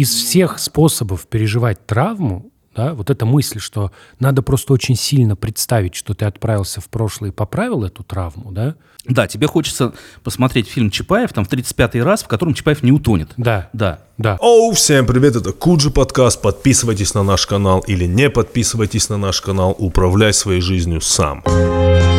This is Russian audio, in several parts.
из всех способов переживать травму, да, вот эта мысль, что надо просто очень сильно представить, что ты отправился в прошлое и поправил эту травму, да? Да, тебе хочется посмотреть фильм Чапаев, там в 35-й раз, в котором Чапаев не утонет. Да. Да. Да. Оу, всем привет, это Куджи подкаст. Подписывайтесь на наш канал или не подписывайтесь на наш канал. Управляй своей жизнью сам. Э,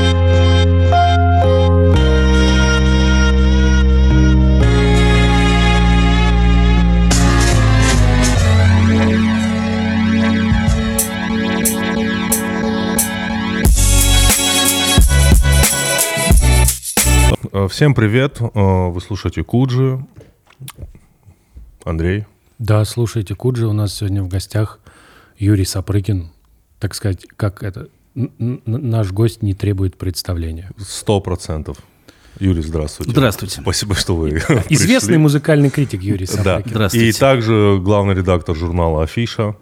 Всем привет, Э, вы слушаете Куджи. Андрей. Да, слушайте, Куджи, у нас сегодня в гостях Юрий Сапрыкин. Так сказать, как это, наш гость не требует представления. Сто процентов. Юрий, здравствуйте. Здравствуйте. Спасибо, что вы Известный пришли. музыкальный критик Юрий Да. Сапрыкин. Здравствуйте. И также главный редактор журнала «Афиша».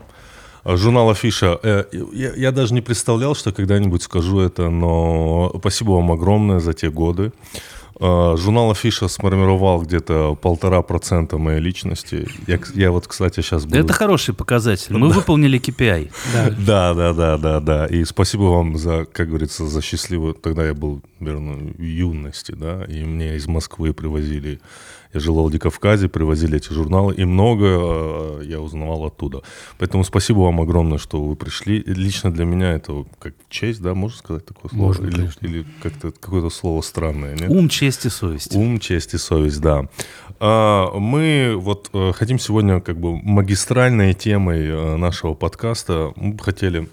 А, Журнал «Афиша». э, Я, я даже не представлял, что когда-нибудь скажу это, но спасибо вам огромное за те годы. А, Журнал «Афиша» сформировал где-то полтора процента моей личности. Я, я вот, кстати, сейчас буду... Это хороший показатель. Мы выполнили KPI. Да. Да, да, да, да, да. И спасибо вам за, как говорится, за счастливую... Тогда я был, наверное, в юности, да, и мне из Москвы привозили... Я жил в Владикавказе, привозили эти журналы, и много э, я узнавал оттуда. Поэтому спасибо вам огромное, что вы пришли. Лично для меня это как честь, да, можно сказать такое слово? Можно, или, конечно. или как-то какое-то слово странное, нет? Ум, честь и совесть. Ум, честь и совесть, да. А, Мы вот э, хотим сегодня как бы магистральной темой э, нашего подкаста мы бы хотели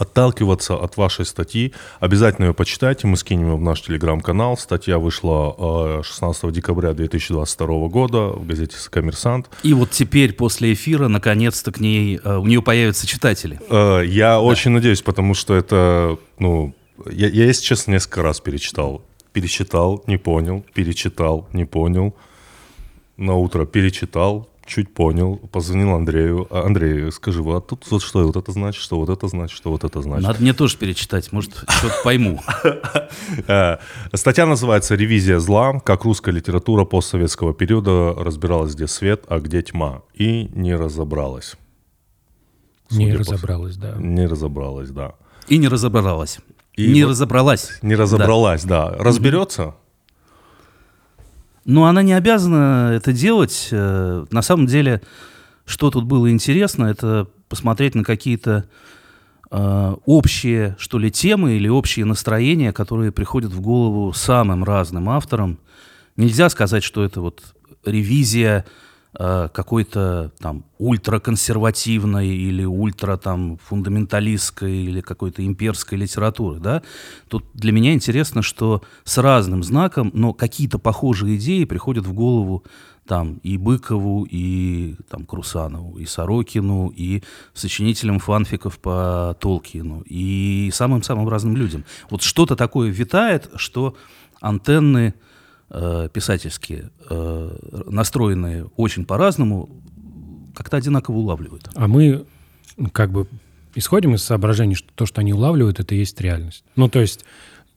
отталкиваться от вашей статьи. Обязательно ее почитайте, мы скинем ее в наш телеграм-канал. Статья вышла э, 16 декабря 2022 года в газете «Коммерсант». И вот теперь, после эфира, наконец-то к ней, э, у нее появятся читатели. Э, Я очень надеюсь, потому что это, ну, я, я, если честно, несколько раз перечитал. Перечитал, не понял, перечитал, не понял. На утро перечитал, чуть понял, позвонил Андрею. «А, Андрей, скажи, вот тут вот что вот это значит, что вот это значит, что вот это значит. Надо мне тоже перечитать, может, что-то пойму. Э, Статья называется «Ревизия зла. Как русская литература постсоветского периода разбиралась, где свет, а где тьма». И не разобралась. Не разобралась, да. Не разобралась, да. И не разобралась. И не вот- разобралась. Не разобралась, да. Разберется? Но она не обязана это делать. Э, На самом деле, что тут было интересно, это посмотреть на какие-то э, общие, что ли, темы или общие настроения, которые приходят в голову самым разным авторам. Нельзя сказать, что это вот ревизия какой-то там ультраконсервативной или ультра там фундаменталистской или какой-то имперской литературы, да. Тут для меня интересно, что с разным знаком, но какие-то похожие идеи приходят в голову там и Быкову, и там Крусанову, и Сорокину, и сочинителям фанфиков по Толкину, и самым-самым разным людям. Вот что-то такое витает, что антенны э, писательские, э, настроенные очень по-разному, как-то одинаково улавливают. А мы как бы исходим из соображений, что то, что они улавливают, это и есть реальность. Ну, то есть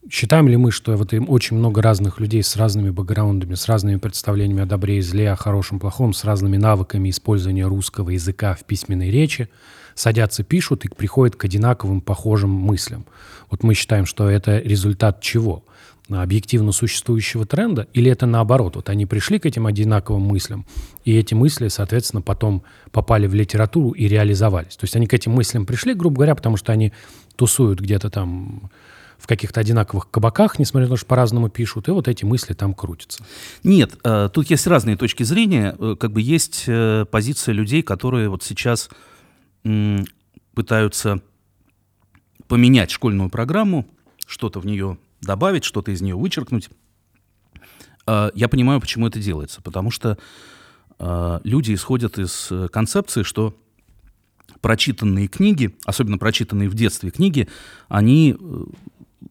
считаем ли мы, что вот им очень много разных людей с разными бэкграундами, с разными представлениями о добре и зле, о хорошем, плохом, с разными навыками использования русского языка в письменной речи, садятся, пишут и приходят к одинаковым, похожим мыслям. Вот мы считаем, что это результат чего? Объективно существующего тренда, или это наоборот? Вот они пришли к этим одинаковым мыслям, и эти мысли, соответственно, потом попали в литературу и реализовались. То есть они к этим мыслям пришли, грубо говоря, потому что они тусуют где-то там в каких-то одинаковых кабаках, несмотря на то, что по-разному пишут, и вот эти мысли там крутятся. Нет, э, тут есть разные точки зрения. Э, Как бы есть э, позиция людей, которые вот сейчас пытаются поменять школьную программу, что-то в нее добавить, что-то из нее вычеркнуть. Э, Я понимаю, почему это делается. Потому что э, люди исходят из э, концепции, что прочитанные книги, особенно прочитанные в детстве книги, они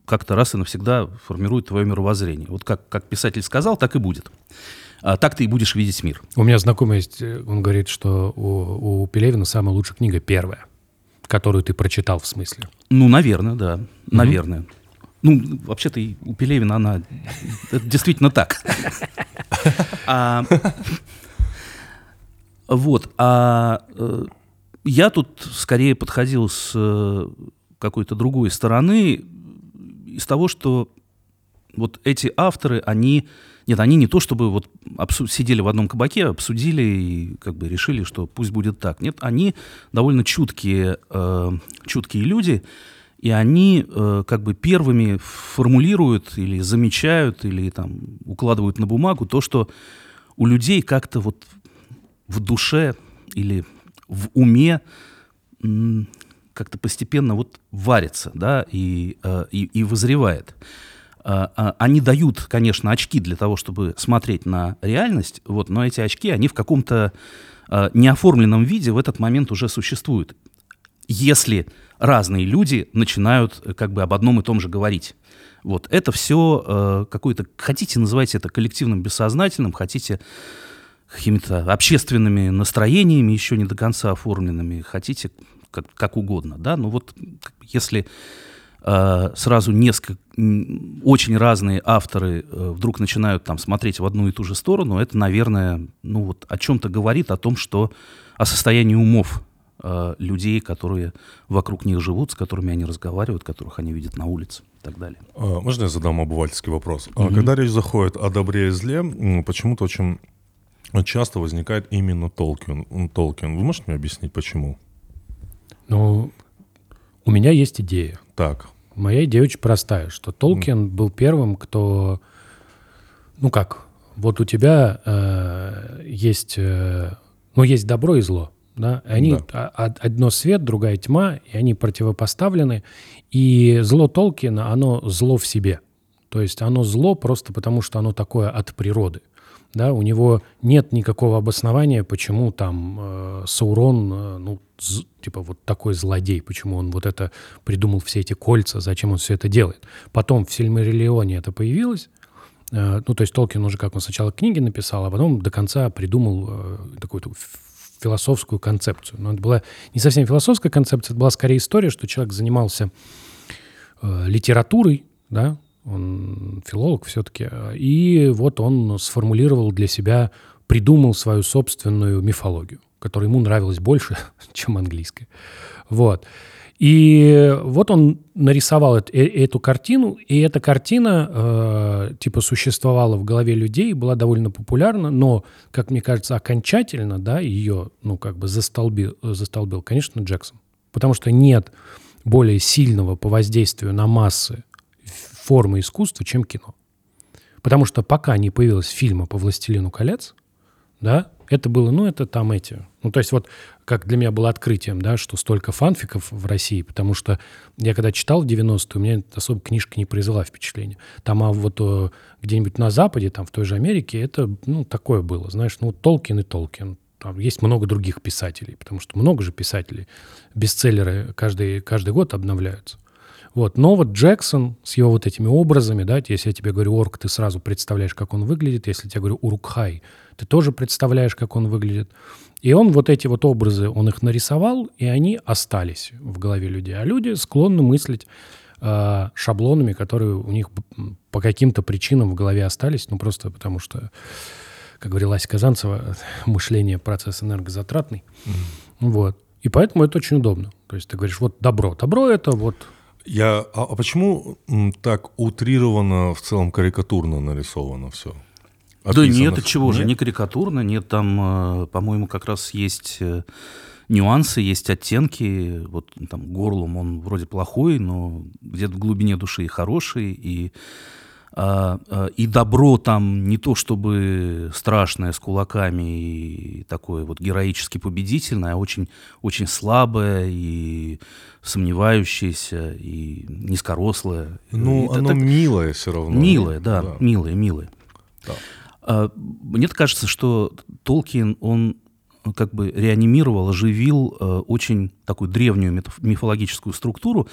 как-то раз и навсегда формируют твое мировоззрение. Вот как, как писатель сказал, так и будет. А, так ты и будешь видеть мир. У меня знакомый есть, он говорит, что у, у Пелевина самая лучшая книга первая, которую ты прочитал в смысле. Ну, наверное, да. Наверное. Ну, вообще-то у Пелевина она... Это действительно так. А, Вот. А э, я тут скорее подходил с э, какой-то другой стороны, из того, что вот эти авторы, они... Нет, они не то чтобы вот обсу- сидели в одном кабаке, обсудили и как бы решили, что пусть будет так. Нет, они довольно чуткие, э, чуткие люди, и они э, как бы первыми формулируют или замечают, или там укладывают на бумагу то, что у людей как-то вот в душе или в уме как-то постепенно вот варится, да, и, э, и, и вызревает. А, а, Они дают, конечно, очки для того, чтобы смотреть на реальность, вот, но эти очки, они в каком-то э, неоформленном виде в этот момент уже существуют. Если разные люди начинают э, как бы об одном и том же говорить. Вот, это все э, какое-то, хотите называйте это коллективным бессознательным, хотите какими-то общественными настроениями, еще не до конца оформленными, хотите как, как угодно, да, но вот если э, сразу несколько, очень разные авторы э, вдруг начинают там смотреть в одну и ту же сторону, это, наверное, ну вот о чем-то говорит, о том, что о состоянии умов э, людей, которые вокруг них живут, с которыми они разговаривают, которых они видят на улице и так далее. А, Можно я задам обывательский вопрос? А Когда речь заходит о добре и зле, почему-то очень часто возникает именно Толкин. Толкин. Вы можете мне объяснить, почему? Ну, у меня есть идея. Так. Моя идея очень простая, что Толкин был первым, кто, ну как, вот у тебя э, есть, э, ну есть добро и зло, да, они Да. а- а- одно свет, другая тьма, и они противопоставлены, и зло Толкина, оно зло в себе, то есть оно зло просто потому, что оно такое от природы. Да, у него нет никакого обоснования, почему там э, Саурон, э, ну, з- типа вот такой злодей, почему он вот это придумал все эти кольца, зачем он все это делает. Потом в Сильмариллионе это появилось, Э, ну, то есть Толкин уже как он сначала книги написал, а потом до конца придумал э, такую философскую концепцию. Но это была не совсем философская концепция, это была скорее история, что человек занимался э, литературой, да, он филолог все-таки, э, и вот он сформулировал для себя, придумал свою собственную мифологию, которая ему нравилась больше, чем английская. Вот. И вот он нарисовал эт- э- эту картину, и эта картина э, типа существовала в голове людей, была довольно популярна, но, как мне кажется, окончательно, да, ее, ну, как бы застолбил, застолбил, конечно, Джексон. Потому что нет более сильного по воздействию на массы формы искусства, чем кино. Потому что пока не появилось фильма по «Властелину колец», да, это было, ну, это там эти... Ну, то есть вот как для меня было открытием, да, что столько фанфиков в России, потому что я когда читал в 90-е, у меня особо книжка не произвела впечатления. Там, а вот э, где-нибудь на Западе, там в той же Америке, это, ну, такое было, знаешь, ну, Толкин и Толкин. Там есть много других писателей, потому что много же писателей. Бестселлеры каждый, каждый год обновляются. Вот. Но вот Джексон с его вот этими образами, да, если я тебе говорю орк, ты сразу представляешь, как он выглядит. Если я тебе говорю урукхай, ты тоже представляешь, как он выглядит. И он вот эти вот образы, он их нарисовал, и они остались в голове людей. А люди склонны мыслить э, шаблонами, которые у них по каким-то причинам в голове остались, ну просто потому что, как говорила Ася Казанцева, мышление процесс энергозатратный. Вот. И поэтому это очень удобно. То есть ты говоришь, вот добро. Добро это вот Я, а, а почему так утрированно, в целом карикатурно нарисовано все? Да нет, от чего же, не карикатурно, нет, там, э, по-моему, как раз есть э, нюансы, есть оттенки, вот там Горлум, он вроде плохой, но где-то в глубине души и хороший, и, и добро там не то чтобы страшное с кулаками и такое вот героически победительное, а очень, очень слабое и сомневающееся и низкорослое. Ну, И это оно так- милое все равно. Милое, да, милое, милое. Да. А, Мне кажется, что Толкин, он как бы реанимировал, оживил э, очень такую древнюю миф- мифологическую структуру,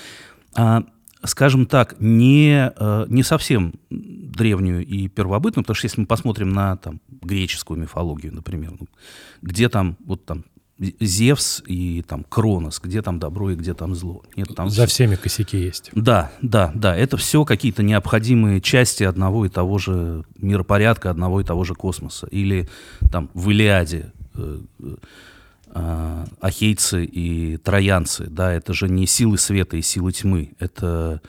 а, скажем так, не, э, не совсем древнюю и первобытную, потому что если мы посмотрим на там, греческую мифологию, например, ну, где там вот там Зевс и там Кронос, где там добро и где там зло. Нет, там за всеми косяки есть. да, да, да. Это все какие-то необходимые части одного и того же миропорядка, одного и того же космоса. Или там в Илиаде э, э, ахейцы и троянцы, да, это же не силы света и силы тьмы, это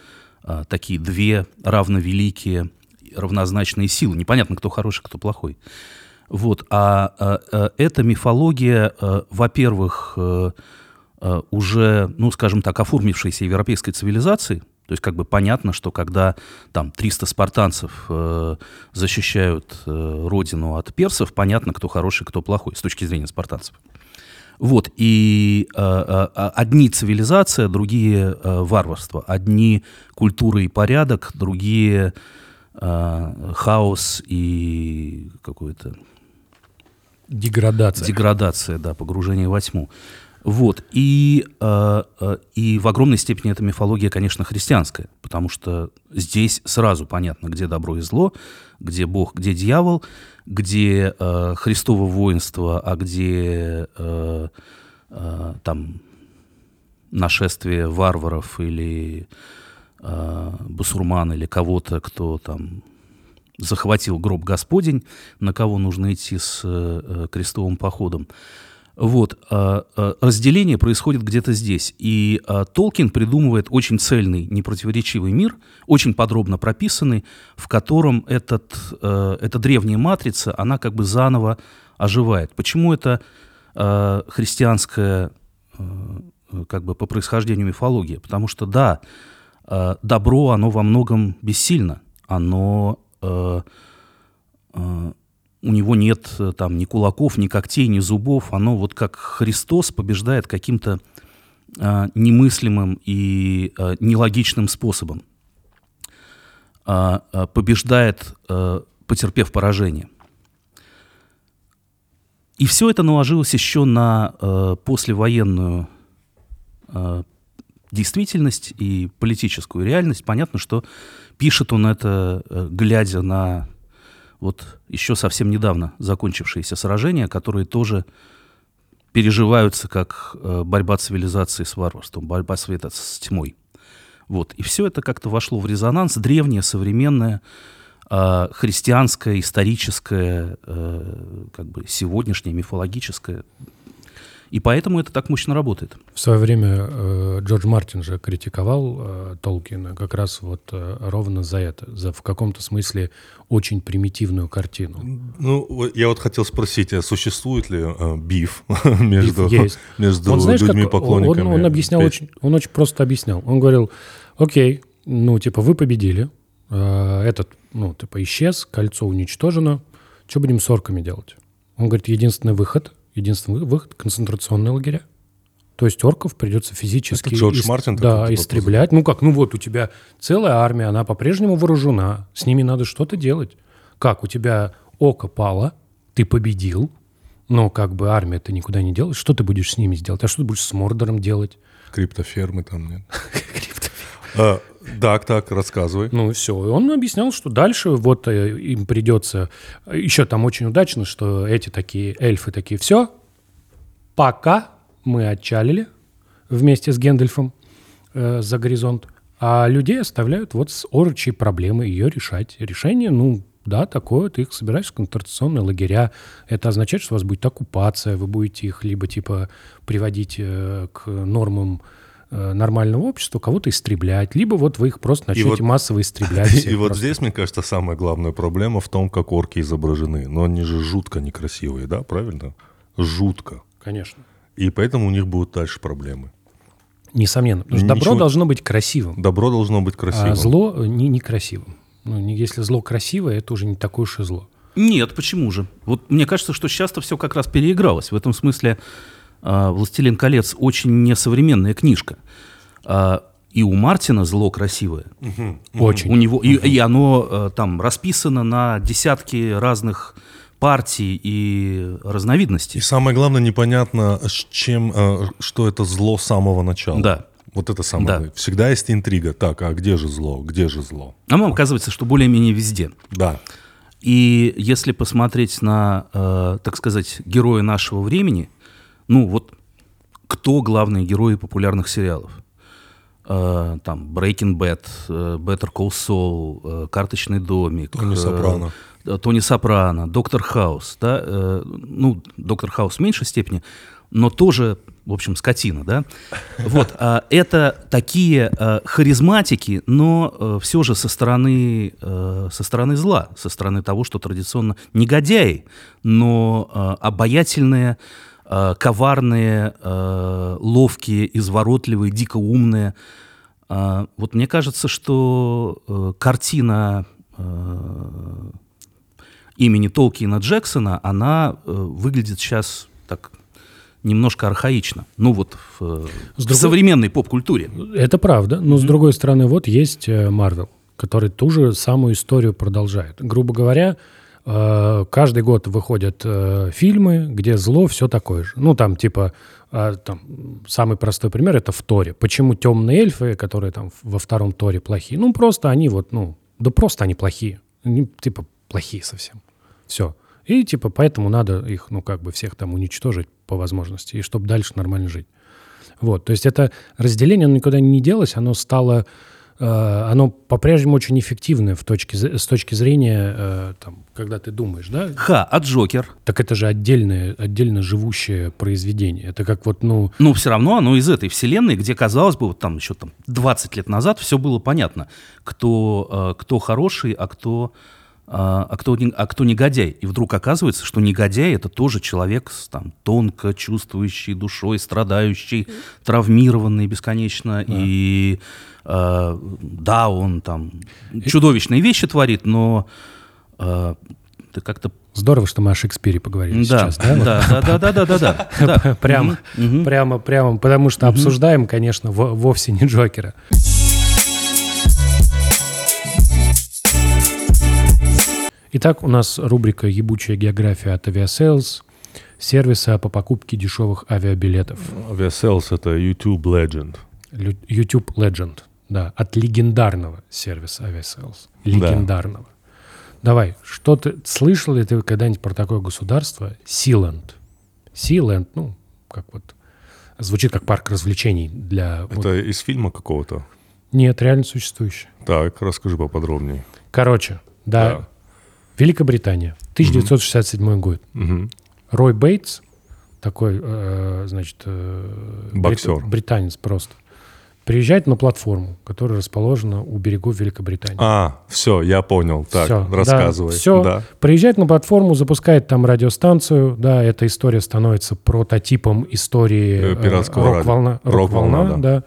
э, такие две равновеликие, равнозначные силы. Непонятно, кто хороший, кто плохой. Вот, а, а, а эта мифология, а, во-первых, а, а, уже, ну, скажем так, оформившейся европейской цивилизации, то есть как бы понятно, что когда там 300 спартанцев э, защищают э, родину от персов, понятно, кто хороший, кто плохой с точки зрения спартанцев. Вот, и э, э, одни цивилизация, другие э, варварство, одни культура и порядок, другие э, хаос и какой-то... Деградация. Деградация, да, погружение во тьму. Вот. И, э, э, и в огромной степени эта мифология, конечно, христианская, потому что здесь сразу понятно, где добро и зло, где Бог, где дьявол, где э, Христово воинство, а где э, э, там нашествие варваров или э, басурман или кого-то, кто там захватил гроб Господень, на кого нужно идти с э, крестовым походом. Э, разделение происходит где-то здесь. И э, Толкин придумывает очень цельный, непротиворечивый мир, очень подробно прописанный, в котором этот, э, эта древняя матрица, она как бы заново оживает. Почему это э, христианская, э, как бы по происхождению мифология? Потому что, да, э, добро, оно во многом бессильно. Оно... У него нет э, там ни кулаков, ни когтей, ни зубов. Оно вот как Христос побеждает каким-то э, немыслимым и э, нелогичным способом. Э, побеждает, э, потерпев поражение. И все это наложилось еще на э, послевоенную э, действительность и политическую реальность. Понятно, что пишет он это, э, глядя на вот еще совсем недавно закончившиеся сражения, которые тоже переживаются как э, борьба цивилизации с варварством, борьба света с тьмой. Вот. И все это как-то вошло в резонанс, древнее, современное, э, христианское, историческое, э, как бы сегодняшнее, мифологическое. И поэтому это так мощно работает. В свое время э, Джордж Мартин же критиковал э, Толкина как раз вот э, ровно за это, за в каком-то смысле очень примитивную картину. Ну, я вот хотел спросить, а существует ли э, биф между, Биф есть. между он, знаешь, людьми как, поклонниками? он, он объяснял очень, он очень просто объяснял. Он говорил, окей, ну типа вы победили, э, этот, ну типа исчез, кольцо уничтожено, что будем с орками делать? Он говорит, единственный выход единственный выход — концентрационные лагеря. То есть орков придется физически Это Джордж Мартин да, такой, типа, истреблять. Ну как, ну вот у тебя целая армия, она по-прежнему вооружена, с ними надо что-то делать. Как, у тебя око пало, ты победил, но как бы армия ты никуда не делаешь, что ты будешь с ними сделать? А что ты будешь с Мордором делать? Криптофермы там нет. Так, так, рассказывай. Ну все, и он объяснял, что дальше вот э, им придется... Еще там очень удачно, что эти такие эльфы такие, все, пока мы отчалили вместе с Гендальфом э, за горизонт, а людей оставляют вот с орочей проблемы ее решать. Решение, ну, да, такое, ты их собираешь в концентрационные лагеря. Это означает, что у вас будет оккупация, вы будете их либо типа приводить э, к нормам нормального общества, кого-то истреблять, либо вот вы их просто начнете вот- массово истреблять. И вот просто. здесь, мне кажется, самая главная проблема в том, как орки изображены. Но они же жутко некрасивые, да, правильно? Жутко. Конечно. И поэтому у них будут дальше проблемы. Несомненно. Потому что добро Ничего- должно быть красивым, Добро должно быть красивым. а зло э, не некрасивым. Ну, не- если зло красивое, это уже не такое уж и зло. Нет, почему же? Вот мне кажется, что сейчас-то все как раз переигралось. В этом смысле а, «Властелин колец» очень несовременная книжка. А, и у Мартина зло красивое. Очень. У него, и, и оно э, там расписано на десятки разных партий и разновидностей. И самое главное, непонятно, с чем, э, что это зло с самого начала. Да. Вот это самое. Да. главное. Всегда есть интрига. Так, а где же зло? Где же зло? А нам оказывается, что более-менее везде. Да. И если посмотреть на, э, так сказать, героя нашего времени, ну вот кто главные герои популярных сериалов? Э, там Breaking Bad, э, Better Call Saul, э, Карточный домик, Тони э, Сопрано. Тони Сопрано, Доктор Хаус, да, э, ну, Доктор Хаус в меньшей степени, но тоже, в общем, скотина, да. Вот, а это такие э, харизматики, но э, все же со стороны, э, со стороны зла, со стороны того, что традиционно негодяи, но э, обаятельные, э, коварные, э, ловкие, изворотливые, дико умные. Э, вот мне кажется, что э, картина э, имени Толкина Джексона, она э, выглядит сейчас так немножко архаично. Ну вот в, С в другой- современной поп-культуре. Это правда, но с другой стороны, вот есть Марвел, который ту же самую историю продолжает. Грубо говоря, каждый год выходят э, фильмы, где зло все такое же. Ну, там, типа, э, там, самый простой пример это в Торе. Почему темные эльфы, которые там во втором Торе плохие? Ну, просто они вот, ну, да просто они плохие. Они, типа, плохие совсем. Все. И, типа, поэтому надо их, ну, как бы всех там уничтожить по возможности, и чтобы дальше нормально жить. Вот, то есть это разделение, оно никуда не делось, оно стало, э, оно по-прежнему очень эффективное в точке, с точки зрения, э, там, когда ты думаешь, да, Ха, а Джокер? так это же отдельное, отдельно живущее произведение. Это как вот, ну, Ну, все равно оно из этой вселенной, где, казалось бы, вот там еще там 20 лет назад все было понятно, кто, э, кто хороший, а кто, э, а, кто, не- а кто негодяй. И вдруг оказывается, что негодяй — это тоже человек с там, тонко чувствующий душой, страдающий, травмированный бесконечно. И э, да, он там чудовищные вещи творит, но э, ты как-то... здорово, что мы о Шекспире поговорили Да, сейчас, да? да, да, да, да, да, да, да, да. Прямо, прямо, прямо, потому что обсуждаем, конечно, во- вовсе не Джокера. Итак, у нас рубрика «Ебучая география» от Aviasales, сервиса по покупке дешевых авиабилетов. Aviasales — это YouTube Legend. YouTube Legend, да, от легендарного сервиса Aviasales. Легендарного. Давай, что ты, слышал ли ты когда-нибудь про такое государство? Sealand. Sealand, ну, как вот, звучит как парк развлечений для... вот- Это из фильма какого-то? Нет, реально существующее. Так, расскажи поподробнее. Короче, да, Да. Великобритания, 1967 год. Мгм. Рой Бейтс, такой, э, значит, э, брит- Боксер. британец просто, приезжает на платформу, которая расположена у берегов Великобритании. А, все, я понял. Так, да, рассказывай. всё. Да. Приезжает на платформу, запускает там радиостанцию, да, эта история становится прототипом истории Э, пиратского рок-волна, Рок-волна, рок-волна, да.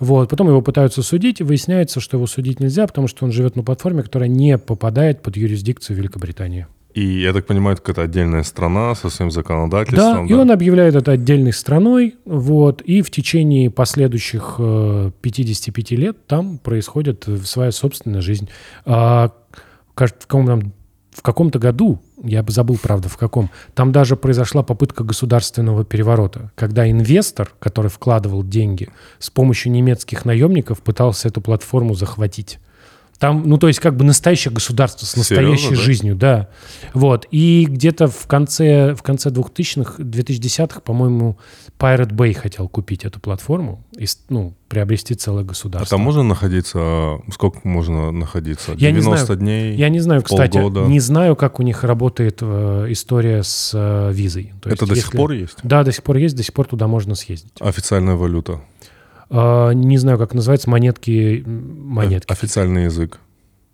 Вот, потом его пытаются судить, и выясняется, что его судить нельзя, потому что он живет на платформе, которая не попадает под юрисдикцию Великобритании. И, я так понимаю, это какая-то отдельная страна со своим Да, законодательством. и он объявляет это отдельной страной, вот, и в течение последующих э, 55 лет там происходит э, своя собственная жизнь. А, кажется, в каком-то, в каком-то году, я бы забыл, правда, в каком, там даже произошла попытка государственного переворота, когда инвестор, который вкладывал деньги, с помощью немецких наемников пытался эту платформу захватить. Там, ну, то есть, как бы настоящее государство с Серьезно, настоящей да? жизнью, да. Вот. И где-то в конце, в конце 2000-х, 2010-х, по-моему, Pirate Bay хотел купить эту платформу и, ну, приобрести целое А государство. там можно находиться, сколько можно находиться? Я не 90 знаю. дней? Я не знаю, кстати, полгода? не знаю, как у них работает э, история с э, визой. То Это есть до сих если- пор есть? Да, до сих пор есть, до сих пор туда можно съездить. Официальная валюта? А, не знаю, как называется, монетки, монетки. Официальный язык?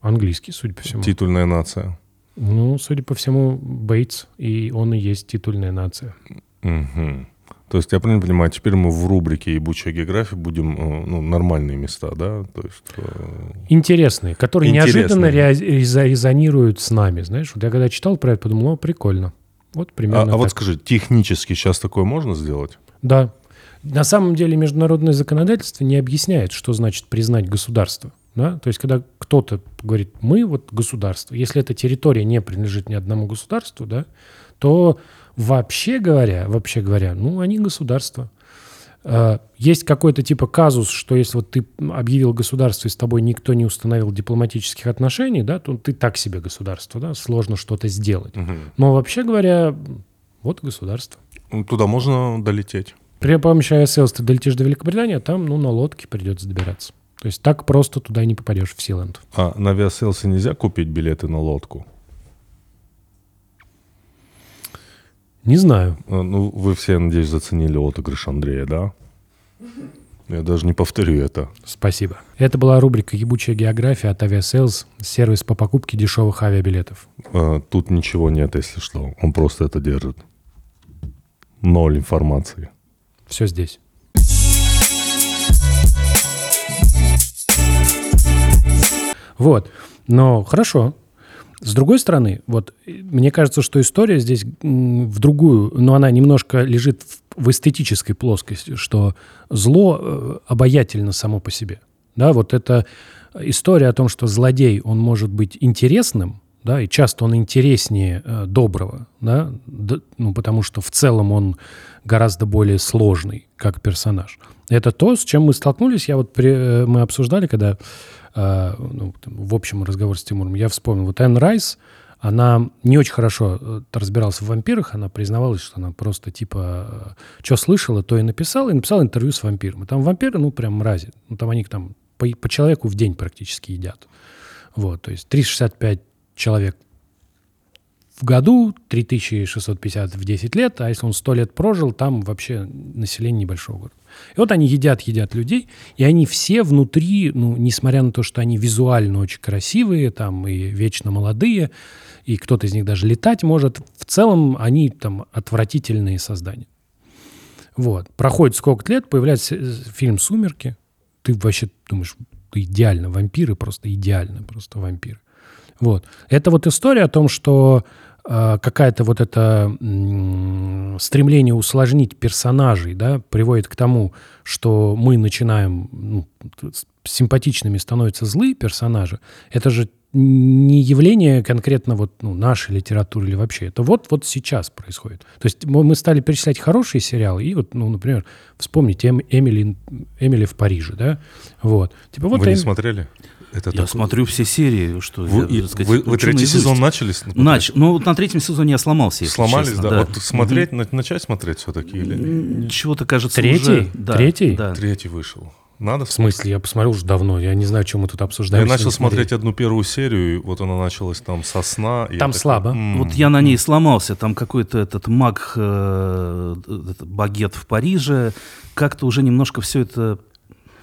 Английский, судя по всему. Титульная нация? Ну, судя по всему, Бейтс, и он и есть титульная нация. Мгм. То есть я правильно понимаю, теперь мы в рубрике «Ебучая география» будем э, ну, нормальные места, да? То есть, э, Интересные, которые Интересные. неожиданно ре- резонируют с нами. Знаешь, вот я когда читал про это, подумал, о, прикольно. Вот а, примерно а вот так. скажи, технически сейчас такое можно сделать? Да. На самом деле международное законодательство не объясняет, что значит признать государство. Да? То есть, когда кто-то говорит, мы вот государство, если эта территория не принадлежит ни одному государству, да, то вообще говоря, вообще говоря, ну, они государство. Э, Есть какой-то типа казус, что если вот ты объявил государство и с тобой никто не установил дипломатических отношений, да, то ты так себе государство, да, сложно что-то сделать. Но вообще говоря, вот государство. Ну, Туда можно долететь? При помощи ISL ты долетишь до Великобритании, а там, ну, на лодке придется добираться. То есть так просто туда не попадешь в Силанд. А на авиаселсе нельзя купить билеты на лодку? Не знаю. Э, Ну, вы все, надеюсь, заценили отыгрыш Андрея, да? Я даже не повторю это. Спасибо. Это была рубрика «Ебучая география» от Aviasales, сервис по покупке дешевых авиабилетов. Э, Тут ничего нет, если что. Он просто это держит. Ноль информации. Все здесь. Вот. Но хорошо. С другой стороны, вот э, мне кажется, что история здесь в другую, но она немножко лежит в, эстетической плоскости, что зло э, обаятельно само по себе. Да, вот эта история о том, что злодей, он может быть интересным, да, и часто он интереснее э, доброго, да, д- ну, потому что в целом он гораздо более сложный как персонаж. Это то, с чем мы столкнулись. Я вот при- э, мы обсуждали, когда э, ну, в общем разговор с Тимуром, я вспомнил. Вот Энн Райс, она не очень хорошо э, разбиралась в вампирах, она признавалась, что она просто типа, что слышала, то и написала, и написала интервью с вампиром. И там вампиры, ну, прям мрази. Ну, там они там по, по человеку в день практически едят. Вот, то есть 365 человек в году, 3650 в 10 лет, а если он 100 лет прожил, там вообще население небольшого города. И вот они едят, едят людей, и они все внутри, ну, несмотря на то, что они визуально очень красивые, там, и вечно молодые, и кто-то из них даже летать может, в целом они там отвратительные создания. Вот. Проходит сколько лет, появляется э, фильм «Сумерки», ты вообще думаешь, идеально, вампиры просто идеально, просто вампиры. Вот. Это вот история о том, что какая-то вот это стремление усложнить персонажей, да, приводит к тому, что мы начинаем ну, симпатичными становятся злые персонажи. Это же не явление конкретно вот ну, нашей литературы или вообще. Это вот вот сейчас происходит. То есть мы мы стали перечислять хорошие сериалы и вот, ну, например, вспомните Эм- Эмили, Эмили в Париже, да, вот. Типа вот Вы не Эм- смотрели? Это Я такой- смотрю все серии, что Вы, я, сказать, вы- вы третий наизусть. сезон начали? с- Нач... Ну, вот на третьем сезоне я сломался, если Сломались, честно, да? Вот смотреть, на- начать смотреть все-таки или Чего-то кажется Третий? уже... Да, Третий? Да. третий вышел? Надо В смысле, я посмотрел уже давно, я не знаю, что мы тут обсуждаем. Я начал смотреть одну первую серию, и вот она началась там со сна. и я Там такой, слабо. «М, Вот я на ней сломался. Там какой-то этот маг, э, этот багет в Париже. Как-то уже немножко все это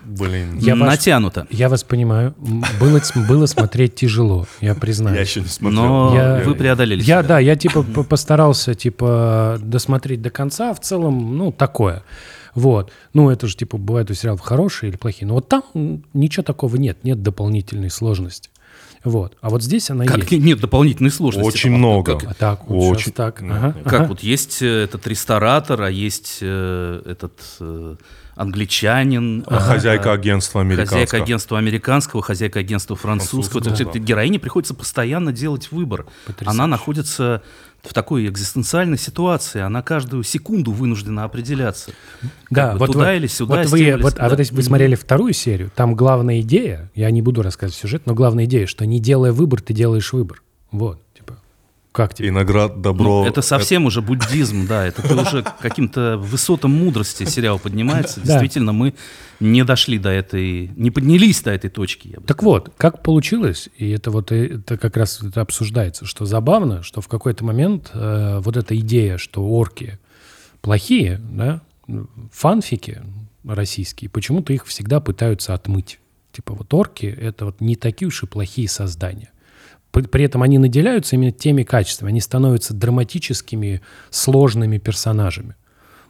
Блин, Я вас- натянуто. Я вас понимаю. Было, было смотреть тяжело, я признаю. я еще не смотрел. Но Я- вы преодолели Я, себя. да, я типа по- постарался, типа, досмотреть до конца. В целом, ну, такое. Вот. Ну, это же, типа, бывает у сериалов хорошие или плохие. Но вот там ничего такого нет. Нет дополнительной сложности. Вот. А вот здесь она Как есть. нет дополнительной сложности? Очень А много. Как, А так, вот Очень. так. Ага, как ага. вот есть э, этот ресторатор, а есть э, этот э, англичанин. А Хозяйка агентства американского. Хозяйка агентства американского, хозяйка агентства французского. Французского, То есть да. героине приходится постоянно делать выбор. Потрясающе. Она находится в такой экзистенциальной ситуации, она каждую секунду вынуждена определяться. Да, Как бы вот туда вы, или сюда, вот вы, вот, а вот если вы смотрели вторую серию, там главная идея, я не буду рассказывать сюжет, но главная идея, что не делая выбор, ты делаешь выбор. Вот, как тебе? И наград добро. Ну, это совсем уже буддизм, да, это ты уже к каким-то высотам мудрости сериал поднимается. Действительно, мы не дошли до этой, не поднялись до этой точки. Так вот, как получилось, и это вот и- это как раз это обсуждается, что забавно, что в какой-то момент э, вот эта идея, что орки плохие, да, фанфики российские, почему-то их всегда пытаются отмыть. Типа вот орки — это вот не такие уж и плохие создания. При этом они наделяются именно теми качествами, они становятся драматическими, сложными персонажами.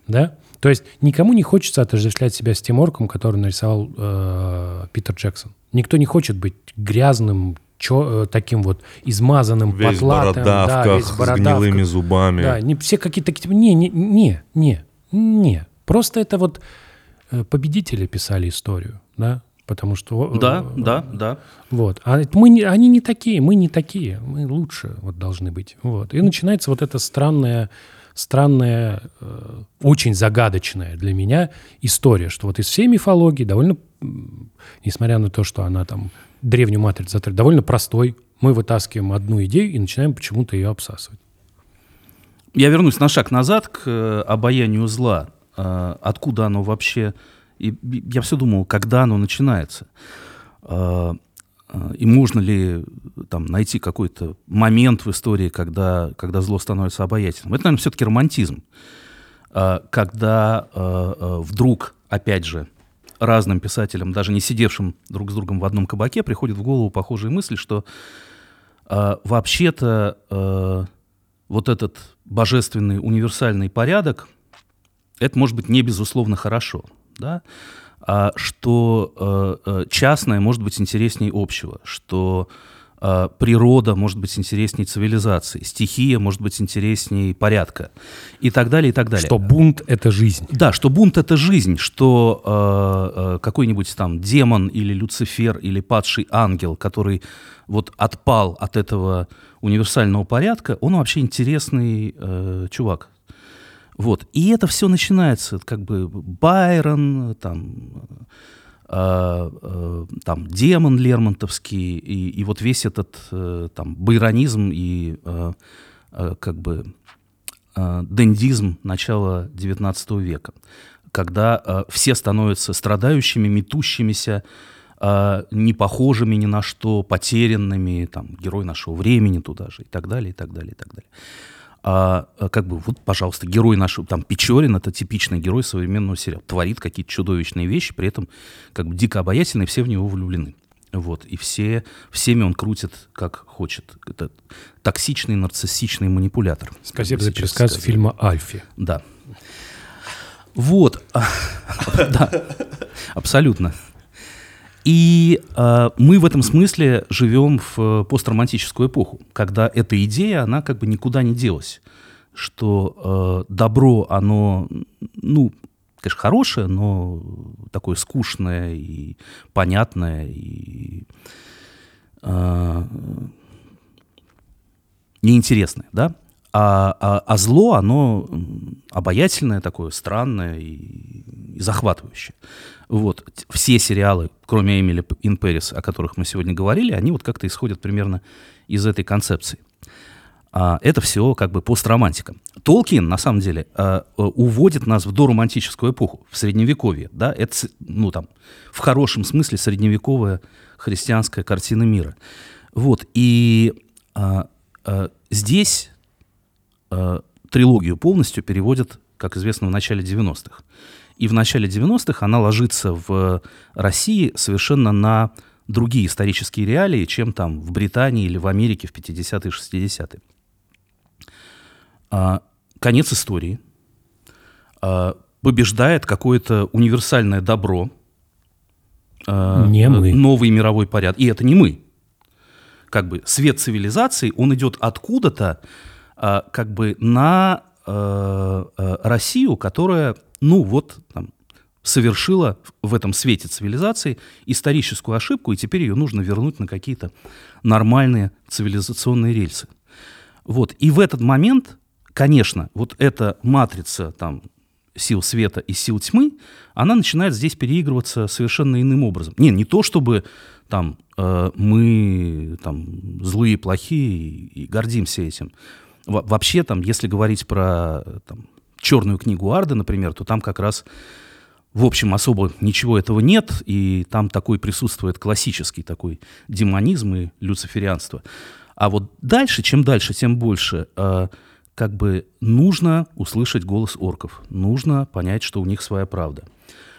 Да? То есть никому не хочется отождествлять себя с тем орком, который нарисовал э, Питер Джексон. Никто не хочет быть грязным, чё- э, таким вот измазанным, Весь потлатым, да, весь с гнилыми зубами. Да, не все какие-то такие, не, не, не, не, не. Просто это вот э, победители писали историю, да, потому что... э, Да, да, да. Вот. А мы не, они не такие, мы не такие, мы лучше вот должны быть. Вот. И начинается вот эта странная, странная, э, очень загадочная для меня история, что вот из всей мифологии довольно, несмотря на то, что она там древнюю матрицу затрагивает, довольно простой, мы вытаскиваем одну идею и начинаем почему-то ее обсасывать. Я вернусь на шаг назад к э, обаянию зла. Э, Откуда оно вообще... И я все думал, когда оно начинается. Э, и можно ли там найти какой-то момент в истории, когда, когда зло становится обаятельным? Это, наверное, все-таки романтизм. Когда вдруг, опять же, разным писателям, даже не сидевшим друг с другом в одном кабаке, приходит в голову похожая мысль, что вообще-то вот этот божественный универсальный порядок, это может быть не безусловно хорошо, да? а что э, э, частное может быть интереснее общего, что э, природа может быть интереснее цивилизации, стихия может быть интереснее порядка и так далее, и так далее. Что бунт — это жизнь. Да, что бунт — это жизнь, что э, э, какой-нибудь там демон или Люцифер или падший ангел, который вот отпал от этого универсального порядка, он вообще интересный э, чувак. Вот. И это все начинается, как бы Байрон, там, э, э, там демон Лермонтовский, и, и вот весь этот э, там байронизм и э, э, как бы э, дендизм начала XIX века, когда э, все становятся страдающими, метущимися, э, не похожими ни на что, потерянными, там, герой нашего времени туда же, и так далее, и так далее, и так далее а, а, как бы, вот, пожалуйста, герой нашего, там, Печорин, это типичный герой современного сериала, творит какие-то чудовищные вещи, при этом, как бы, дико обаятельный, все в него влюблены. Вот, и все, всеми он крутит, как хочет. Это токсичный, нарциссичный манипулятор. Спасибо за пересказ фильма «Альфи». Да. Вот. Да, абсолютно. И э, мы в этом смысле живем в э, постромантическую эпоху, когда эта идея, она как бы никуда не делась, что э, добро, оно, ну, конечно, хорошее, но такое скучное и понятное, и э, неинтересное, да? А, а, а зло, оно обаятельное такое, странное и, и захватывающее. Вот. Все сериалы, кроме Эмили Ин о которых мы сегодня говорили, они вот как-то исходят примерно из этой концепции. А, это все как бы постромантика. Толкин, на самом деле, а, а, уводит нас в доромантическую эпоху, в Средневековье. Да? Это, ну, там, в хорошем смысле, средневековая христианская картина мира. Вот. И а, а, здесь а, трилогию полностью переводят, как известно, в начале 90-х. И в начале 90-х она ложится в России совершенно на другие исторические реалии, чем там в Британии или в Америке в 50-е и 60-е. А, конец истории. А, побеждает какое-то универсальное добро. А, не мы. Новый мировой порядок. И это не мы. Как бы свет цивилизации, он идет откуда-то, а, как бы на Россию, которая ну вот там, совершила в этом свете цивилизации историческую ошибку, и теперь ее нужно вернуть на какие-то нормальные цивилизационные рельсы. Вот. И в этот момент, конечно, вот эта матрица там, сил света и сил тьмы, она начинает здесь переигрываться совершенно иным образом. Не, не то, чтобы там, э, мы там, злые, плохие и, гордимся этим. Во вообще, там, если говорить про там, черную книгу Арда, например, то там как раз, в общем, особо ничего этого нет, и там такой присутствует классический такой демонизм и люциферианство. А вот дальше, чем дальше, тем больше, э, как бы нужно услышать голос орков, нужно понять, что у них своя правда.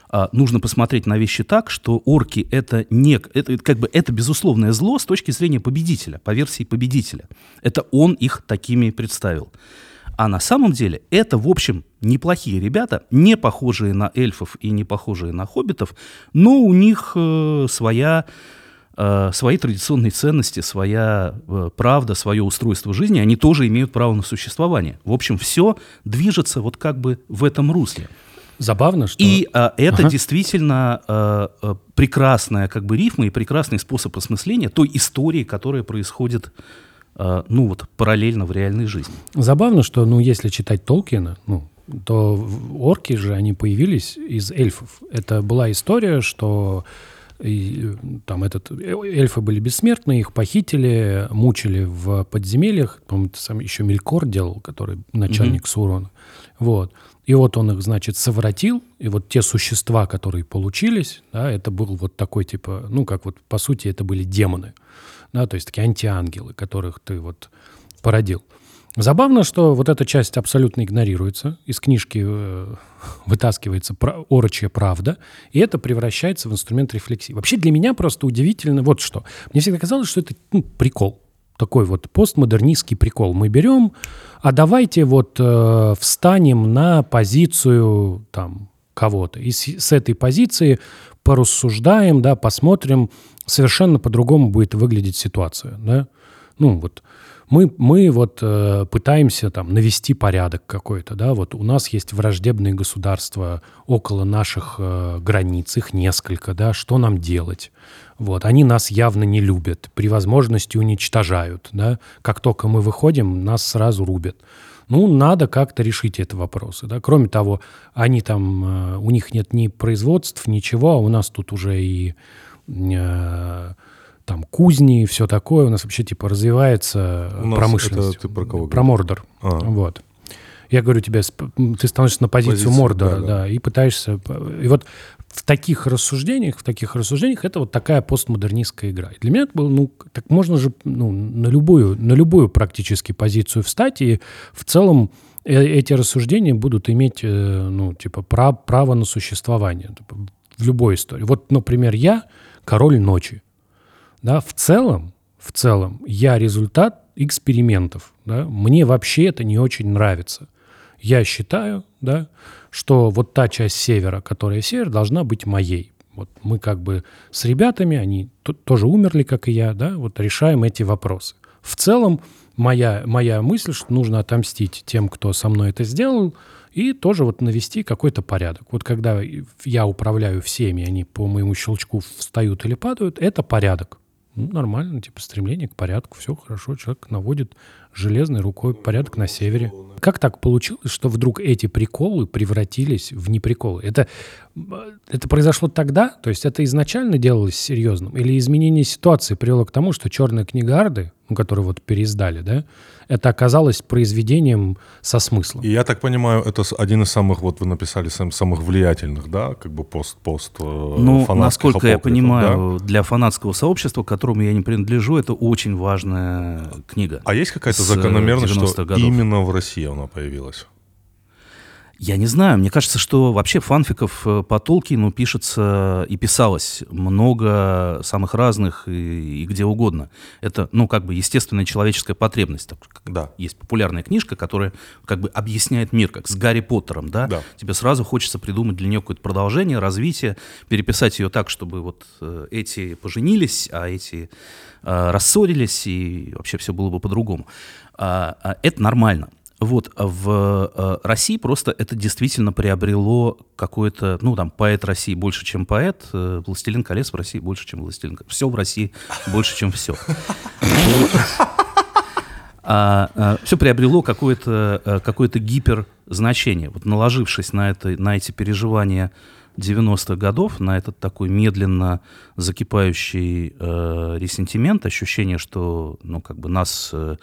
А, нужно посмотреть на вещи так, что орки это не, это как бы это безусловное зло с точки зрения победителя, по версии победителя. Это он их такими представил. А на самом деле это, в общем, неплохие ребята, не похожие на эльфов и не похожие на хоббитов, но у них э, своя, э, свои традиционные ценности, своя э, правда, свое устройство жизни, они тоже имеют право на существование. В общем, все движется вот как бы в этом русле. Забавно, что... И э, это ага. действительно э, э, прекрасная как бы рифма и прекрасный способ осмысления той истории, которая происходит ну вот параллельно в реальной жизни. Забавно, что, ну, если читать Толкина, ну, то орки же, они появились из эльфов. Это была история, что и, там этот, эльфы были бессмертны, их похитили, мучили в подземельях. По-моему, это сам еще Мелькор делал, который начальник mm-hmm. Сурона. Вот. И вот он их, значит, совратил, и вот те существа, которые получились, да, это был вот такой типа, ну, как вот, по сути, это были демоны, да, то есть такие антиангелы, которых ты вот породил. Забавно, что вот эта часть абсолютно игнорируется, из книжки э, вытаскивается про, орочья правда, и это превращается в инструмент рефлексии. Вообще для меня просто удивительно вот что. Мне всегда казалось, что это ну, прикол такой вот постмодернистский прикол. Мы берем, а давайте вот э, встанем на позицию там кого-то. И с, с этой позиции порассуждаем, да, посмотрим, совершенно по-другому будет выглядеть ситуация, да. Ну вот мы, мы вот э, пытаемся там навести порядок какой-то, да, вот у нас есть враждебные государства около наших э, границ, их несколько, да, что нам делать? Вот, они нас явно не любят, при возможности уничтожают, да, как только мы выходим, нас сразу рубят. Ну, надо как-то решить эти вопросы, да. Кроме того, они там, э, у них нет ни производств, ничего, а у нас тут уже и э, там кузни и все такое. У нас вообще типа развивается у промышленность. Это ты про кого? Про Мордор. А. Вот. Я говорю тебе, ты становишься на позицию, позицию Мордора, да, да. да, и пытаешься... И вот в таких рассуждениях, в таких рассуждениях это вот такая постмодернистская игра. И для меня это было, ну, так можно же ну, на любую, на любую практически позицию встать, и в целом э, эти рассуждения будут иметь, э, ну, типа, прав, право на существование типа, в любой истории. Вот, например, я король ночи. Да, в целом, в целом, я результат экспериментов. Да? Мне вообще это не очень нравится. Я считаю, да, что вот та часть севера, которая север, должна быть моей. Вот мы как бы с ребятами, они тоже умерли, как и я, да, вот решаем эти вопросы. В целом, моя, моя мысль, что нужно отомстить тем, кто со мной это сделал, и тоже вот навести какой-то порядок. Вот когда я управляю всеми, они по моему щелчку встают или падают, это порядок. Ну, нормально, типа стремление к порядку, все хорошо, человек наводит железной рукой порядок на севере. Как так получилось, что вдруг эти приколы превратились в неприколы? Это, это произошло тогда? То есть это изначально делалось серьезным? Или изменение ситуации привело к тому, что «Черная книга Арды», ну, которую вот переиздали, да, это оказалось произведением со смыслом. И я так понимаю, это один из самых, вот вы написали, самых влиятельных, да, как бы пост-пост э, Ну, насколько я понимаю, да? для фанатского сообщества, к которому я не принадлежу, это очень важная книга. А есть какая-то закономерность, что годов. именно в России она появилась? Я не знаю, мне кажется, что вообще фанфиков э, по Толкину пишется и писалось много самых разных и, и где угодно. Это, ну, как бы естественная человеческая потребность. Так, да. Есть популярная книжка, которая как бы объясняет мир, как с Гарри Поттером, да? да. Тебе сразу хочется придумать для нее какое-то продолжение, развитие, переписать ее так, чтобы вот э, эти поженились, а эти э, рассорились, и вообще все было бы по-другому. А, а, это нормально. Вот, а в э, России просто это действительно приобрело какое-то, ну, там, поэт России больше, чем поэт, э, «Властелин колец» в России больше, чем «Властелин колец». Все в России больше, чем все. А, а, все приобрело какое-то э, какое гиперзначение. Вот наложившись на, это, на эти переживания 90-х годов, на этот такой медленно закипающий э, ресентимент, ощущение, что ну, как бы нас э,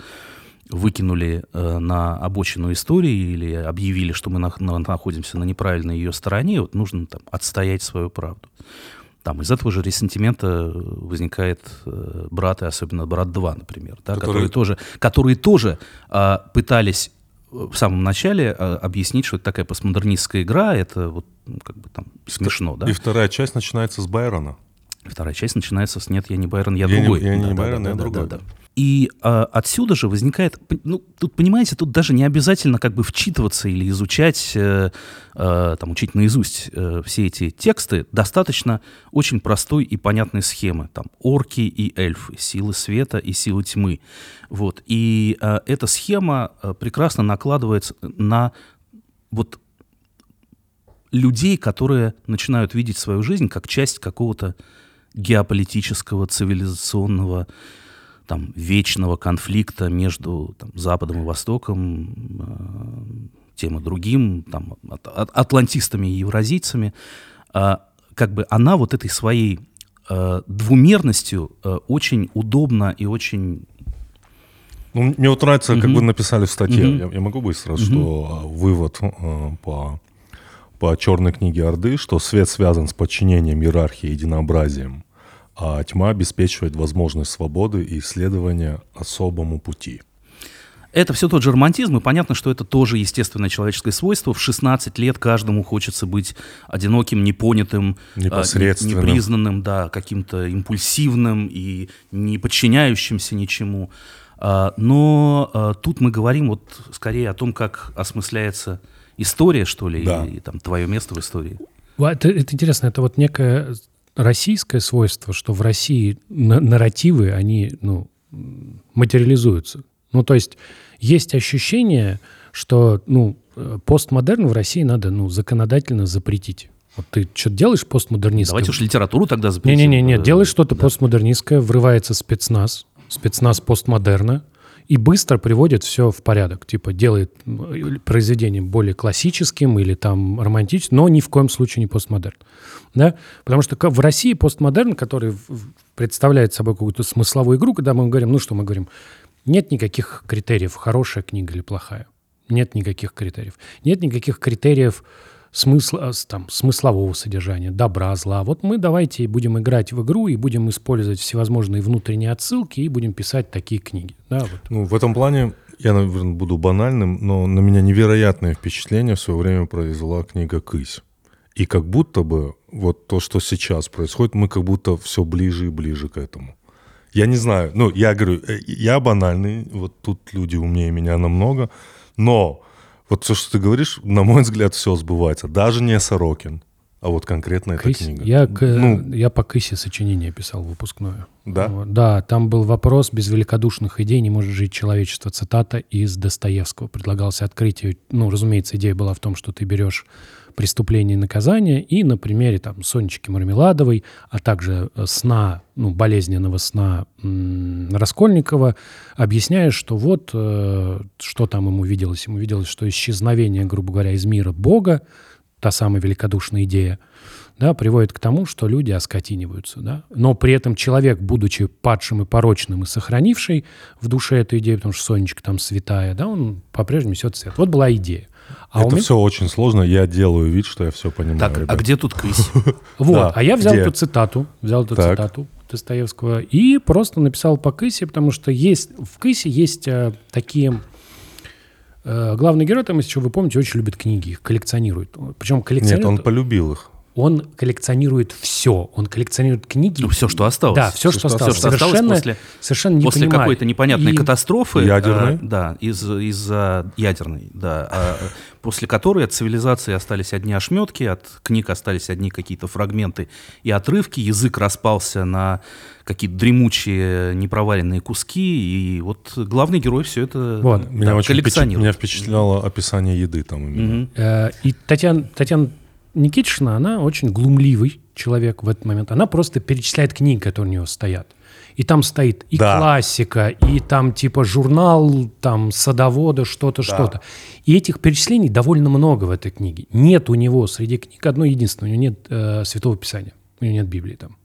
выкинули э, на обочину истории или объявили, что мы на, на, находимся на неправильной ее стороне, вот нужно там, отстоять свою правду. Там из этого же ресентимента возникает э, брат, и особенно брат 2, например, да, которые... которые тоже, которые тоже э, пытались в самом начале э, объяснить, что это такая постмодернистская игра, это вот ну, как бы там смешно, да. И вторая часть начинается с Байрона. Вторая часть начинается с «Нет, я не Байрон, я, я другой». Не, я да, не да, Байрон, да, я да, другой. Да, да. И э, отсюда же возникает, ну, тут, понимаете, тут даже не обязательно как бы вчитываться или изучать, э, э, там, учить наизусть э, все эти тексты. Достаточно очень простой и понятной схемы. Там, орки и эльфы, силы света и силы тьмы. Вот. И э, эта схема э, прекрасно накладывается на вот людей, которые начинают видеть свою жизнь как часть какого-то геополитического, цивилизационного там, вечного конфликта между там, Западом и Востоком, э, тем и другим, там, от, от, атлантистами и евразийцами, э, как бы она вот этой своей э, двумерностью э, очень удобно и очень Ну, мне вот нравится, как Мгм. вы написали в статье. Мгм. Я, я могу быстро, Мгм. что а, вывод а, по, по черной книге Орды, что свет связан с подчинением иерархии и единообразием, а тьма обеспечивает возможность свободы и исследования особому пути. Это все тот же романтизм, и понятно, что это тоже естественное человеческое свойство. В 16 лет каждому хочется быть одиноким, непонятым, а, не- Непосредственным. непризнанным, да, каким-то импульсивным и не подчиняющимся ничему. А, Но а, тут мы говорим вот скорее о том, как осмысляется история, что ли, Да. и там твое место в истории. Это, это интересно, это вот некое российское свойство, что в России на- нарративы, они ну, материализуются. Ну, то есть есть ощущение, что ну, э, постмодерн в России надо ну, законодательно запретить. Вот ты что-то делаешь постмодернистское? Давайте уж литературу тогда запретим. Не-не-не, Э, делаешь что-то да. постмодернистское, врывается спецназ, спецназ постмодерна, и быстро приводит все в порядок. Типа делает произведение более классическим или там романтическим, но ни в коем случае не постмодерн. Да? Потому что в России постмодерн, который представляет собой какую-то смысловую игру, когда мы говорим, ну что мы говорим, нет никаких критериев, хорошая книга или плохая. Нет никаких критериев. Нет никаких критериев смысла, с- там, смыслового содержания, добра, зла. Вот мы давайте будем играть в игру и будем использовать всевозможные внутренние отсылки и будем писать такие книги. Да, вот. Ну, в этом плане я, наверное, буду банальным, но на меня невероятное впечатление в свое время произвела книга «Кысь». И как будто бы вот то, что сейчас происходит, мы как будто все ближе и ближе к этому. Я не знаю, ну, я говорю, э, я банальный, вот тут люди умнее меня намного, но вот все, что ты говоришь, на мой взгляд, все сбывается. Даже не Сорокин, а вот конкретно эта Кысь. книга. Я, к- Ну, я по Кысе сочинение писал выпускное. да? Вот, да, там был вопрос «Без великодушных идей не может жить человечество». Цитата из Достоевского. Предлагался открытие. Ну, разумеется, идея была в том, что ты берешь преступление и наказание и на примере там Сонечки Мармеладовой, а также э, сна, ну, болезненного сна Раскольникова, объясняешь, что вот э, что там ему виделось. Ему виделось, что исчезновение, грубо говоря, из мира Бога, та самая великодушная идея, да, приводит к тому, что люди оскотиниваются. Да? Но при этом человек, будучи падшим и порочным и сохранивший в душе эту идею, потому что Сонечка там святая, да, он по-прежнему несет свет. Вот была идея. А это меня- все очень сложно, я делаю вид, что я все понимаю. Так, а ребят. где тут кысь? Вот, Да, а я взял где? эту цитату, взял эту Так. цитату Достоевского и просто написал по Кысе, потому что есть в Кысе есть э, такие э, главный герой там, если что, вы помните, очень любит книги, их коллекционирует. Причем Нет, коллекционирует. он полюбил их. Он коллекционирует все. Он коллекционирует книги. Ну, все, что осталось. Да, все, Всё, что что осталось. Всё, что осталось совершенно, после- совершенно не После понимаю. какой-то непонятной И- катастрофы. Ядерной? э, да, из, из-за ядерной, да. э, после которой от цивилизации остались одни ошметки, от книг остались одни какие-то фрагменты и отрывки, язык распался на какие-то дремучие непроваренные куски, и вот главный герой все это Вот. да, Меня очень впечат- коллекционирует. меня впечатляло описание еды там именно. Мгм. Э, И Татьяна, Татьяна Никитична, она очень глумливый человек в этот момент. Она просто перечисляет книги, которые у нее стоят. И там стоит и Да. классика, и там типа журнал, там садовода, что-то, что-то. И этих перечислений довольно много в этой книге. Нет у него среди книг одной единственной. У него нет э, Святого Писания. У него нет Библии там.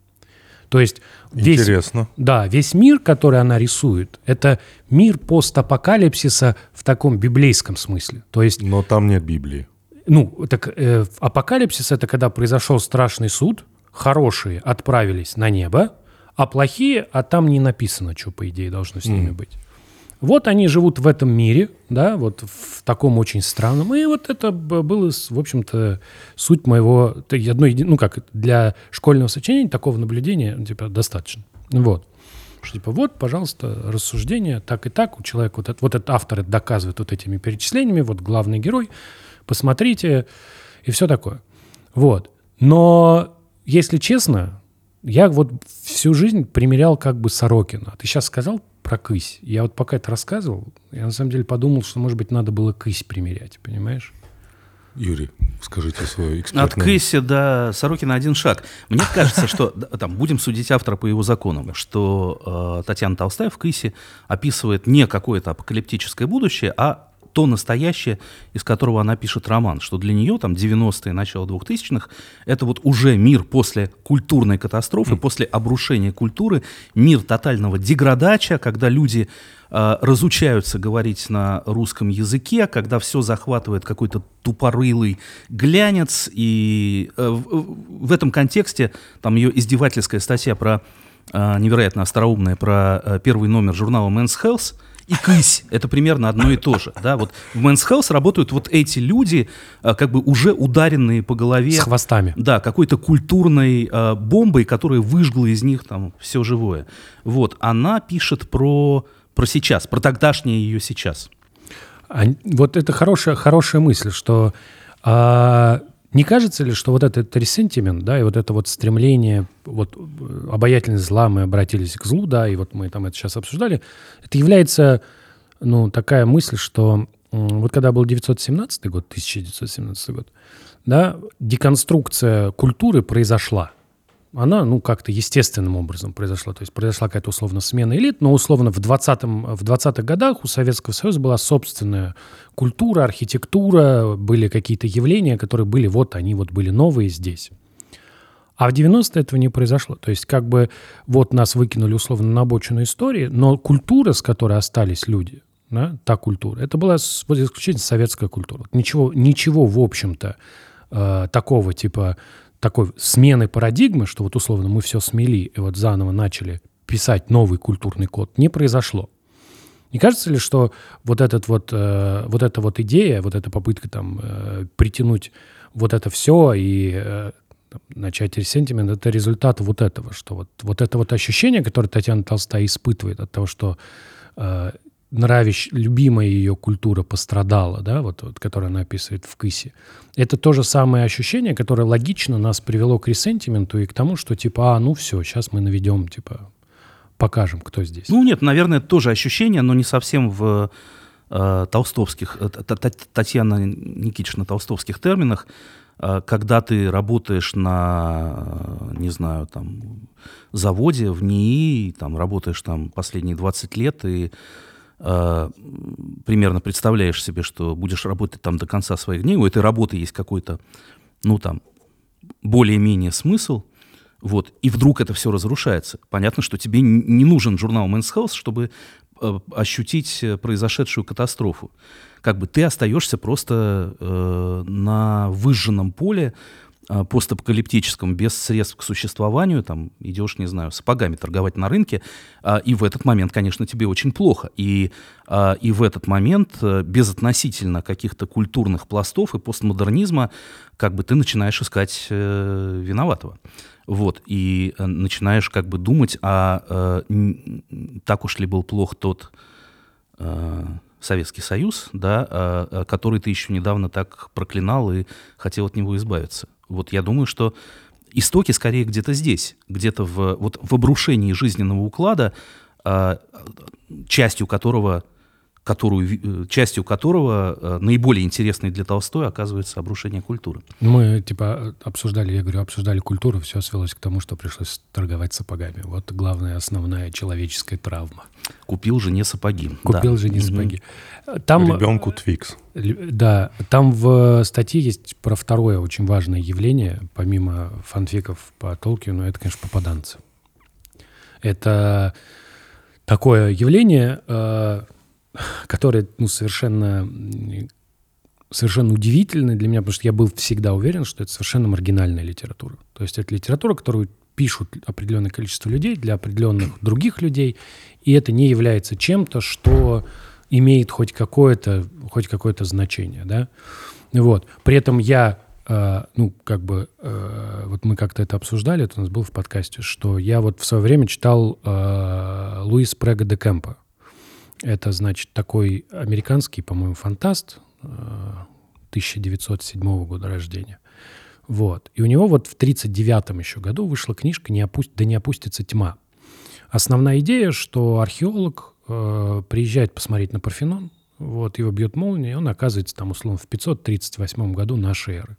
То есть весь, Интересно. да, весь мир, который она рисует, это мир постапокалипсиса в таком библейском смысле. То есть Но там нет Библии. Ну, так э, апокалипсис это когда произошел страшный суд, хорошие отправились на небо, а плохие, а там не написано, что по идее должно с ними быть. Вот они живут в этом мире, да, вот в таком очень странном. И вот это было, в общем-то, суть моего, одной, ну как, для школьного сочинения такого наблюдения, ну, типа, достаточно. Вот. Что, типа, вот, пожалуйста, рассуждение, так и так, у человека вот, это, вот этот автор это доказывает вот этими перечислениями, вот главный герой, посмотрите, и все такое. Вот. Но, если честно, я вот всю жизнь примерял как бы Сорокина. Ты сейчас сказал про кысь. Я вот пока это рассказывал, я на самом деле подумал, что, может быть, надо было кысь примерять, понимаешь? Юрий, скажите свое От экспертное... Кэсси до Сорокина один шаг. Мне кажется, что там будем судить автора по его законам, что э, Татьяна Толстая в Кысе описывает не какое-то апокалиптическое будущее, а то настоящее, из которого она пишет роман, что для нее там 90-е, начало 2000-х, это вот уже мир после культурной катастрофы, mm. после обрушения культуры, мир тотального деградача, когда люди э, разучаются говорить на русском языке, когда все захватывает какой-то тупорылый глянец, и э, в, в этом контексте там ее издевательская статья про э, невероятно остроумная про э, первый номер журнала Men's Health – и кысь. Это примерно одно и то же. Да? Вот в Men's Health работают вот эти люди, а, как бы уже ударенные по голове. С хвостами. Да, какой-то культурной а, бомбой, которая выжгла из них там все живое. Вот, она пишет про, про сейчас, про тогдашнее ее сейчас. А, вот это хорошая, хорошая мысль, что а, не кажется ли, что вот этот ресентимент, да, и вот это вот стремление, вот э, обаятельность зла, мы обратились к злу, да, и вот мы там это сейчас обсуждали, это является, ну, такая мысль, что вот когда был 917 год, 1917 год, да, деконструкция культуры произошла она, ну, как-то естественным образом произошла. То есть произошла какая-то условно смена элит, но условно в 20-м, в 20-х годах у Советского Союза была собственная культура, архитектура, были какие-то явления, которые были, вот они вот были новые здесь. А в 90-е этого не произошло. То есть как бы вот нас выкинули условно на обочину истории, но культура, с которой остались люди, да, та культура, это была вот исключительно советская культура. Ничего, ничего в общем-то, э, такого типа такой смены парадигмы, что вот условно мы все смели и вот заново начали писать новый культурный код, не произошло. Не кажется ли, что вот, этот вот, э, вот эта вот идея, вот эта попытка там э, притянуть вот это все и э, начать ресентимент, это результат вот этого, что вот, вот это вот ощущение, которое Татьяна Толстая испытывает от того, что э, нравящ, любимая ее культура пострадала, да, вот, вот, которую она описывает в Кысе, это то же самое ощущение, которое логично нас привело к ресентименту и к тому, что типа, а, ну все, сейчас мы наведем, типа, покажем, кто здесь. Ну нет, наверное, тоже ощущение, но не совсем в э, толстовских, э, Татьяна Никитична толстовских терминах, э, когда ты работаешь на, не знаю, там, заводе в НИИ, там, работаешь там последние 20 лет, и э, примерно представляешь себе, что будешь работать там до конца своих дней, у этой работы есть какой-то, ну там, более-менее смысл, вот, и вдруг это все разрушается. Понятно, что тебе не нужен журнал Men's Health, чтобы э, ощутить э, произошедшую катастрофу. Как бы ты остаешься просто э, на выжженном поле, постапокалиптическом, без средств к существованию, там, идешь, не знаю, сапогами торговать на рынке, а, и в этот момент, конечно, тебе очень плохо. И, а, и в этот момент, э, без относительно каких-то культурных пластов и постмодернизма, как бы ты начинаешь искать э, виноватого. Вот, и э, начинаешь как бы думать, а так уж ли был плох тот Советский Союз, да, который ты еще недавно так проклинал и хотел от него избавиться. Вот я думаю, что истоки скорее где-то здесь, где-то в, вот в обрушении жизненного уклада, э, частью которого которую, э, частью которого э, наиболее интересной для Толстой оказывается обрушение культуры. Мы, типа, обсуждали, я говорю, обсуждали культуру, все свелось к тому, что пришлось торговать сапогами. Вот главная, основная человеческая травма. Купил жене сапоги. Купил да. жене сапоги. Там, Ребенку Твикс. Да, там в статье есть про второе очень важное явление, помимо фанфиков по Толкину, это, конечно, попаданцы. Это такое явление, которое ну, совершенно, совершенно удивительное для меня, потому что я был всегда уверен, что это совершенно маргинальная литература. То есть это литература, которую пишут определенное количество людей для определенных других людей, и это не является чем-то, что имеет хоть какое-то хоть какое-то значение, да. Вот. При этом я, э, ну, как бы, э, вот мы как-то это обсуждали, это у нас было в подкасте, что я вот в свое время читал э, Луис Прега де Кемпа. Это, значит, такой американский, по-моему, фантаст 1907 э, года рождения. Вот. И у него вот в 1939 еще году вышла книжка «Не опусть... «Да не опустится тьма». Основная идея, что археолог э, приезжает посмотреть на Парфенон, вот, его бьет молния, и он оказывается там, условно, в 538 году нашей эры.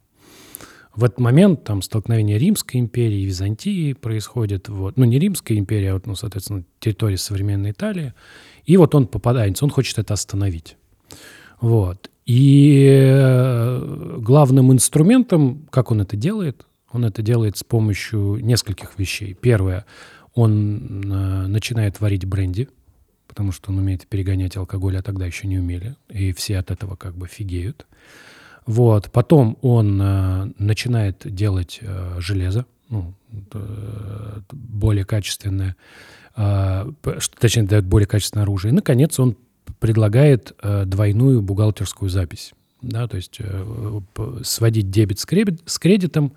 В этот момент там столкновение Римской империи и Византии происходит. Вот. Ну, не Римская империя, а, вот, ну, соответственно, территория современной Италии. И вот он попадается, он хочет это остановить. Вот. И э, главным инструментом, как он это делает, он это делает с помощью нескольких вещей. Первое, он э, начинает варить бренди, потому что он умеет перегонять алкоголь, а тогда еще не умели. И все от этого как бы фигеют. Вот. Потом он э, начинает делать э, железо, ну, э, более качественное, э, точнее, дает более качественное оружие. И, наконец, он предлагает э, двойную бухгалтерскую запись. Да, то есть э, сводить дебет с, кредит, с кредитом,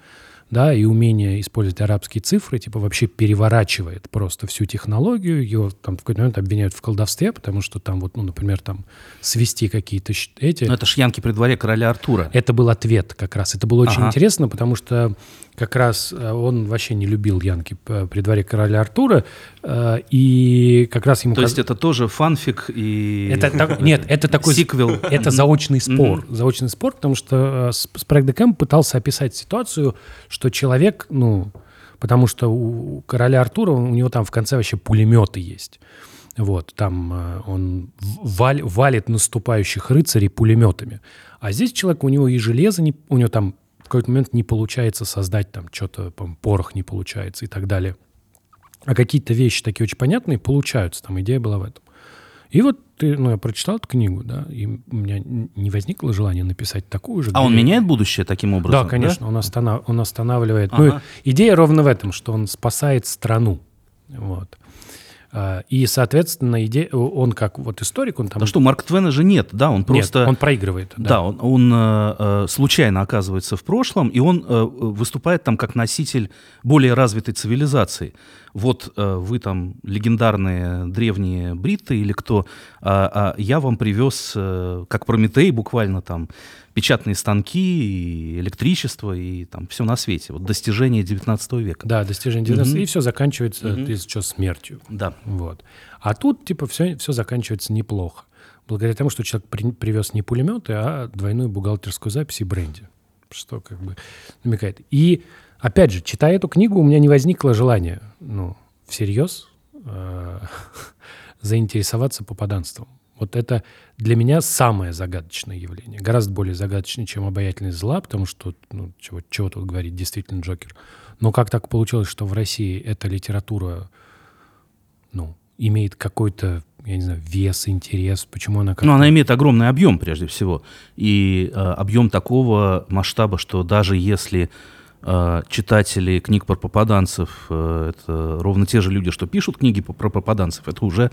да, и умение использовать арабские цифры, типа, вообще переворачивает просто всю технологию. Его там в какой-то момент обвиняют в колдовстве, потому что там вот, ну, например, там свести какие-то эти... Но это ж Янки при дворе короля Артура. Это был ответ как раз. Это было очень ага. интересно, потому что как раз э, он вообще не любил Янки при дворе короля Артура, э, и как раз ему... То есть это тоже фанфик и... Это, нет, это такой... Сиквел. Это заочный спор. Заочный спор, потому что Спрэг Декэм пытался описать ситуацию, что человек, ну, потому что у короля Артура, у него там в конце вообще пулеметы есть. Вот, там э, он валь, валит наступающих рыцарей пулеметами. А здесь человек, у него и железо, не, у него там какой-то момент не получается создать там что-то, порох не получается и так далее. А какие-то вещи такие очень понятные получаются, там идея была в этом. И вот ты, ну, я прочитал эту книгу, да, и у меня не возникло желания написать такую же. А он меняет будущее таким образом? Да, конечно, да? Он, останов, он останавливает. Ага. Ну, идея ровно в этом, что он спасает страну. Вот. А, и, соответственно, идея, он как вот историк, он там... Да что, Марк Твена же нет, да, он просто... Нет, он проигрывает. Да, да он, он э, э, случайно оказывается в прошлом, и он э, выступает там как носитель более развитой цивилизации вот э, вы там легендарные древние бриты или кто, а, а я вам привез, э, как Прометей, буквально там печатные станки, и электричество, и там все на свете. Вот достижение 19 века. Да, достижение 19 mm-hmm. и все заканчивается, mm-hmm. ты что, смертью. Да. Вот. А тут, типа, все, все заканчивается неплохо. Благодаря тому, что человек при, привез не пулеметы, а двойную бухгалтерскую запись и бренди. Что как бы намекает. И Опять же, читая эту книгу, у меня не возникло желания, ну, всерьез э, заинтересоваться попаданством. Вот это для меня самое загадочное явление. Гораздо более загадочное, чем обаятельность зла, потому что, ну, чего, чего тут говорить, действительно Джокер. Но как так получилось, что в России эта литература, ну, имеет какой-то, я не знаю, вес, интерес, почему она... Ну, она имеет огромный объем, прежде всего. И э, объем такого масштаба, что даже если читатели книг про попаданцев, э, это ровно те же люди, что пишут книги про попаданцев, это уже,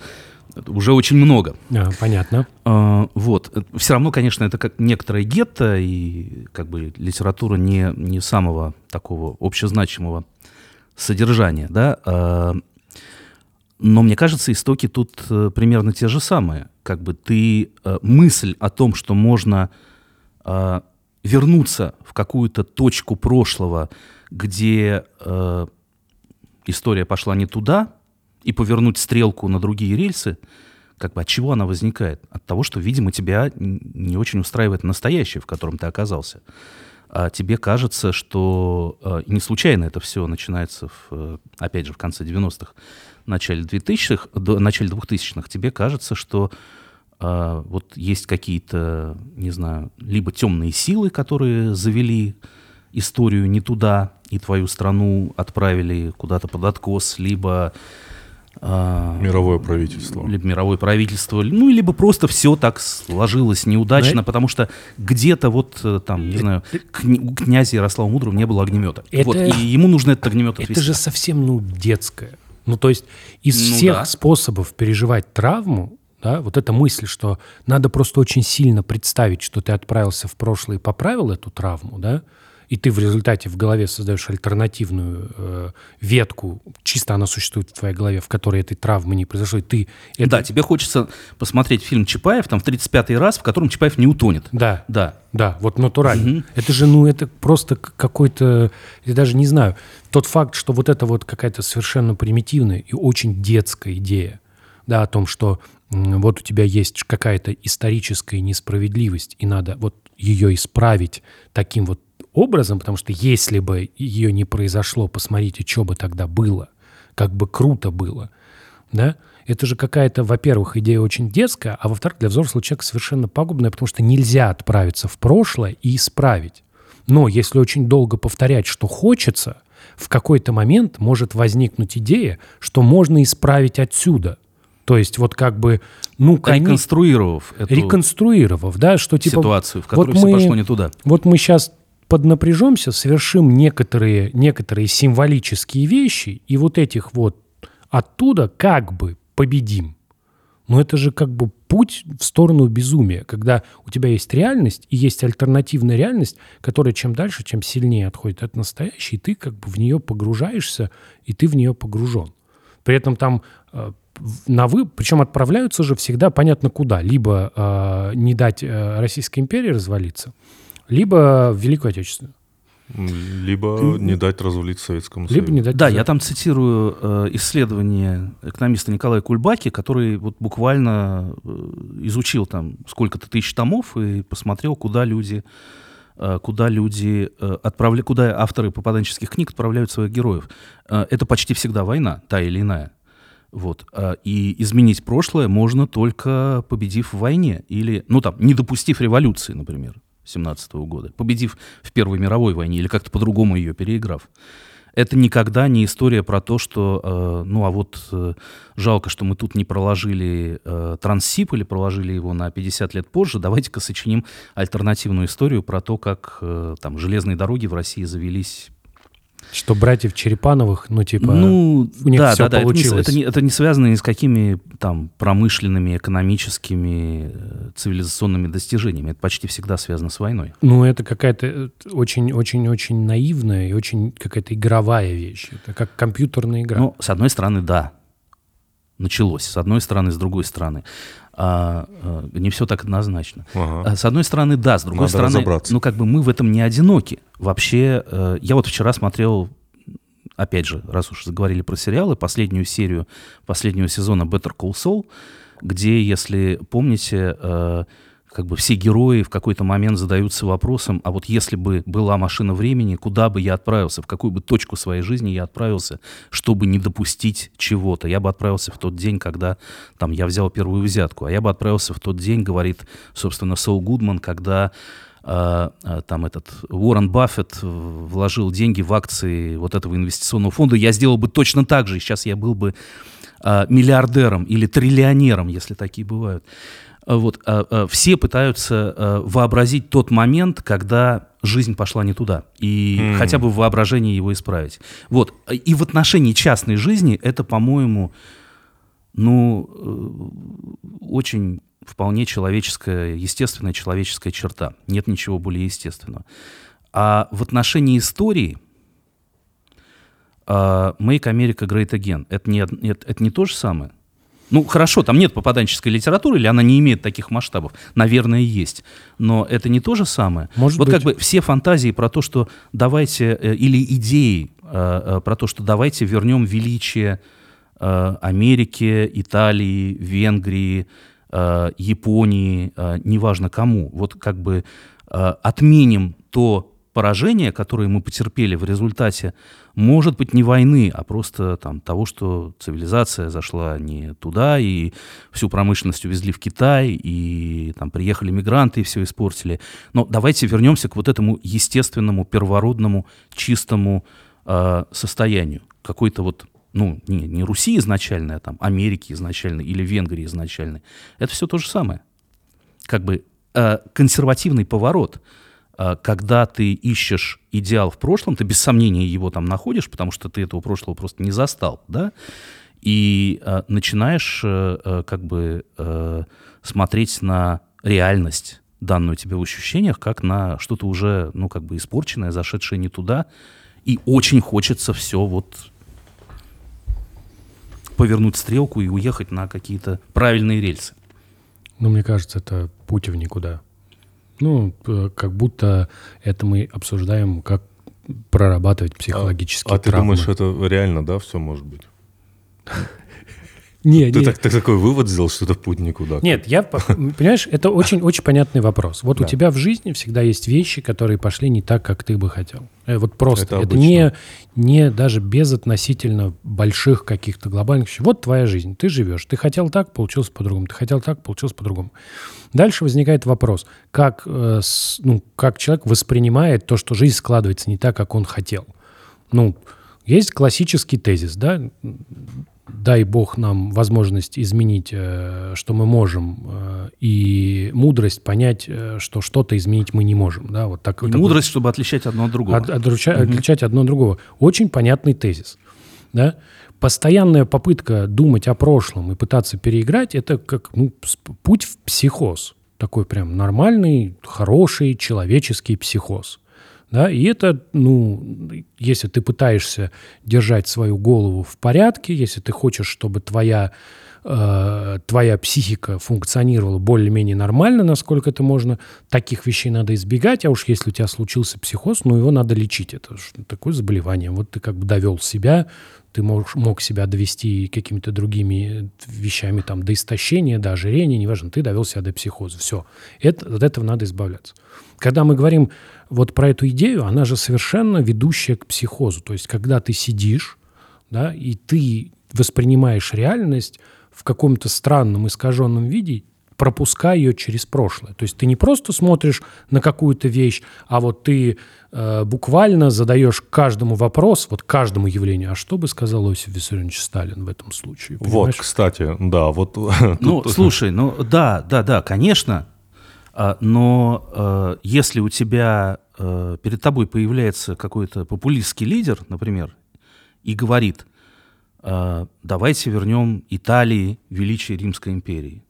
это уже очень много. А, понятно. А, вот. Все равно, конечно, это как некоторое гетто и как бы литература не, не самого такого общезначимого содержания, да. Но мне кажется, истоки тут э, примерно те же самые. Как бы ты э, мысль о том, что можно вернуться в какую-то точку прошлого, где э, история пошла не туда, и повернуть стрелку на другие рельсы, как бы от чего она возникает? От того, что, видимо, тебя не очень устраивает настоящее, в котором ты оказался. А тебе кажется, что э, не случайно это все начинается, в, э, опять же, в конце 90-х, начале 2000-х, начале 2000-х, тебе кажется, что а, вот есть какие-то, не знаю, либо темные силы, которые завели историю не туда, и твою страну отправили куда-то под откос, либо... А, мировое правительство. Либо мировое правительство, ну, либо просто все так сложилось неудачно, Но потому что где-то вот э, там, не знаю, у князя Ярослава Мудрого не было огнемета. Это, вот, и ему нужно этот огнемет отвести. Это же совсем, ну, детское. Ну, то есть из ну, всех да. способов переживать травму, да, вот эта мысль, что надо просто очень сильно представить, что ты отправился в прошлое и поправил эту травму, да, и ты в результате в голове создаешь альтернативную э, ветку, чисто она существует в твоей голове, в которой этой травмы не произошло, и ты... Это... Да, тебе хочется посмотреть фильм Чапаев, там, в 35-й раз, в котором Чапаев не утонет. Да, да, да, вот натурально. Угу. Это же, ну, это просто какой-то, я даже не знаю, тот факт, что вот это вот какая-то совершенно примитивная и очень детская идея, да, о том, что вот у тебя есть какая-то историческая несправедливость, и надо вот ее исправить таким вот образом, потому что если бы ее не произошло, посмотрите, что бы тогда было, как бы круто было. да, это же какая-то, во-первых, идея очень детская, а во-вторых, для взрослого человека совершенно пагубная, потому что нельзя отправиться в прошлое и исправить. Но если очень долго повторять, что хочется, в какой-то момент может возникнуть идея, что можно исправить отсюда. То есть вот как бы, ну, конечно, Реконструировав эту реконструировав, да, что типа... ситуацию, в которой вот все мы- пошло не туда. Вот мы сейчас поднапряжемся, совершим некоторые, некоторые символические вещи, и вот этих вот оттуда как бы победим. Но это же как бы путь в сторону безумия, когда у тебя есть реальность и есть альтернативная реальность, которая чем дальше, чем сильнее отходит от настоящей, и ты как бы в нее погружаешься, и ты в нее погружен. При этом там э, на вы, причем отправляются же всегда понятно куда. Либо э, не дать э, Российской империи развалиться, либо в Великую Отечественную. Либо не дать развалить Советскому Союзу. Либо не дать... Да, я там цитирую э, исследование экономиста Николая Кульбаки, который вот буквально э, изучил там сколько-то тысяч томов и посмотрел, куда люди, э, куда люди э, отправля... куда авторы попаданческих книг отправляют своих героев. Э, это почти всегда война, та или иная. Вот. А, И изменить прошлое можно только победив в войне. Или, ну там, не допустив революции, например, 17 года. Победив в Первой мировой войне или как-то по-другому ее переиграв. Это никогда не история про то, что, э, ну а вот э, жалко, что мы тут не проложили э, Транссиб или проложили его на 50 лет позже. Давайте-ка сочиним альтернативную историю про то, как э, там железные дороги в России завелись Что братьев Черепановых, ну типа... ну, у них да, всё да, да, это не, получилось. это, не, это не связано ни с какими там промышленными, экономическими, э, цивилизационными достижениями. Это почти всегда связано с войной. Ну, это какая-то очень-очень-очень наивная и очень какая-то игровая вещь. Это как компьютерная игра. Ну, с одной стороны, да, началось. С одной стороны, с другой стороны. А, а, не все так однозначно. Ага. А, С одной стороны, да, с другой Надо стороны, разобраться. ну как бы мы в этом не одиноки. Вообще, э, я вот вчера смотрел, опять же, раз уж заговорили про сериалы, последнюю серию последнего сезона Better Call Saul, где, если помните, э, как бы все герои в какой-то момент задаются вопросом, а вот если бы была машина времени, куда бы я отправился, в какую бы точку своей жизни я отправился, чтобы не допустить чего-то. Я бы отправился в тот день, когда там я взял первую взятку, а я бы отправился в тот день, говорит, собственно, Сол Гудман, когда а, а, там этот Уоррен Баффет вложил деньги в акции вот этого инвестиционного фонда, я сделал бы точно так же, и сейчас я был бы а, миллиардером или триллионером, если такие бывают. А Вот, а, а, все пытаются вообразить тот момент, когда жизнь пошла не туда, и М. хотя бы в воображении его исправить. Вот, и в отношении частной жизни это, по-моему, ну, э, очень вполне человеческая, естественная человеческая черта. Нет ничего более естественного. А в отношении истории а, Make America Great Again это не, это, это не то же самое. Ну, хорошо, там нет попаданческой литературы, или она не имеет таких масштабов. Наверное, есть. Но это не то же самое. Может вот быть. как бы все фантазии про то, что давайте, э, или идеи э, э, про то, что давайте вернем величие Америки, Италии, Венгрии, Японии, неважно кому, вот как бы отменим то поражение, которое мы потерпели в результате, может быть, не войны, а просто там, того, что цивилизация зашла не туда, и всю промышленность увезли в Китай, и там приехали мигранты и все испортили. Но давайте вернемся к вот этому естественному, первородному, чистому э, состоянию. Какой-то вот ну, не, не Руси изначально, а там Америки изначально или Венгрии изначально. Это все то же самое. Как бы э, консервативный поворот, когда ты ищешь идеал в прошлом, ты без сомнения его там находишь, потому что ты этого прошлого просто не застал, да, и э, начинаешь э, э, как бы э, смотреть на реальность, данную тебе в ощущениях, как на что-то уже, ну, как бы испорченное, зашедшее не туда, и очень хочется все вот повернуть стрелку и уехать на какие-то правильные рельсы. Ну, мне кажется, это путь в никуда. Ну, как будто это мы обсуждаем, как прорабатывать психологические А ты травмы. думаешь, это реально, да, все может быть? Не, Ты не. так, ты такой вывод сделал, что это путь никуда. Нет, я, по- понимаешь, это очень, очень понятный вопрос. Вот у Да. тебя в жизни всегда есть вещи, которые пошли не так, как ты бы хотел. Э, Вот просто. Это Это, не, не даже без относительно больших каких-то глобальных вещей. Вот твоя жизнь, ты живешь. Ты хотел так, получилось по-другому. Ты хотел так, получилось по-другому. Дальше возникает вопрос, как, э, ну, как человек воспринимает то, что жизнь складывается не так, как он хотел. Ну, есть классический тезис, да, дай бог нам возможность изменить, э, что мы можем, э, и мудрость понять, э, что что-то изменить мы не можем. Да? Вот так, И такой- мудрость, чтобы отличать одно от другого. от- отруча- отличать одно от другого. Очень понятный тезис. Да? Постоянная попытка думать о прошлом и пытаться переиграть – это как ну, путь в психоз. Такой прям нормальный, хороший человеческий психоз. Да? И это, ну, если ты пытаешься держать свою голову в порядке, если ты хочешь, чтобы твоя, э, твоя психика функционировала более-менее нормально, насколько это можно, таких вещей надо избегать, а уж если у тебя случился психоз, ну, его надо лечить. Это такое заболевание. Вот ты как бы довел себя, ты мог, мог себя довести какими-то другими вещами, там, до истощения, до ожирения, неважно, ты довел себя до психоза. Все. Это, от этого надо избавляться. Когда мы говорим вот про эту идею, она же совершенно ведущая к психозу. То есть, когда ты сидишь, да, и ты воспринимаешь реальность в каком-то странном искаженном виде, пропуская ее через прошлое. То есть ты не просто смотришь на какую-то вещь, а вот ты э, буквально задаешь каждому вопрос, вот каждому явлению, а что бы сказал Иосиф Виссарионович Сталин в этом случае? Вот, понимаешь? кстати, да, вот... Ну, слушай, ну да, да, да, конечно. А, Но э, если у тебя э, перед тобой появляется какой-то популистский лидер, например, и говорит, э, давайте вернем Италии величие Римской империи.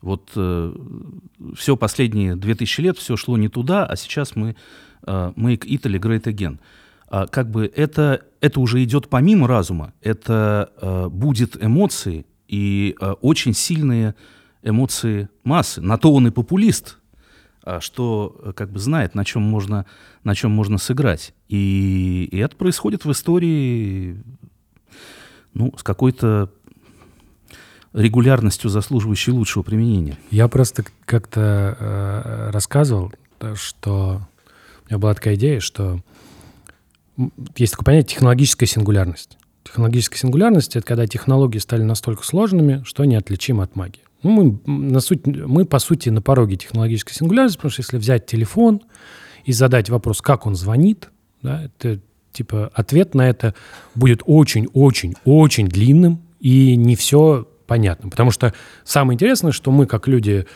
Вот все последние 2000 лет все шло не туда, а сейчас мы make Italy great again. А, как бы это, это уже идет помимо разума, это будет эмоции и очень сильные эмоции массы. На то он и популист, а, что э, как бы знает, на чем можно, на чем можно сыграть. И, и это происходит в истории ну, с какой-то регулярностью, заслуживающей лучшего применения. Я просто как-то э, рассказывал, что у меня была такая идея, что есть такое понятие технологическая сингулярность. Технологическая сингулярность — это когда технологии стали настолько сложными, что они отличимы от магии. Ну, мы, на суть, мы, по сути, на пороге технологической сингулярности, потому что если взять телефон и задать вопрос, как он звонит, да, это типа ответ на это будет очень-очень-очень длинным и не все понятно. Потому что самое интересное, что мы, как люди,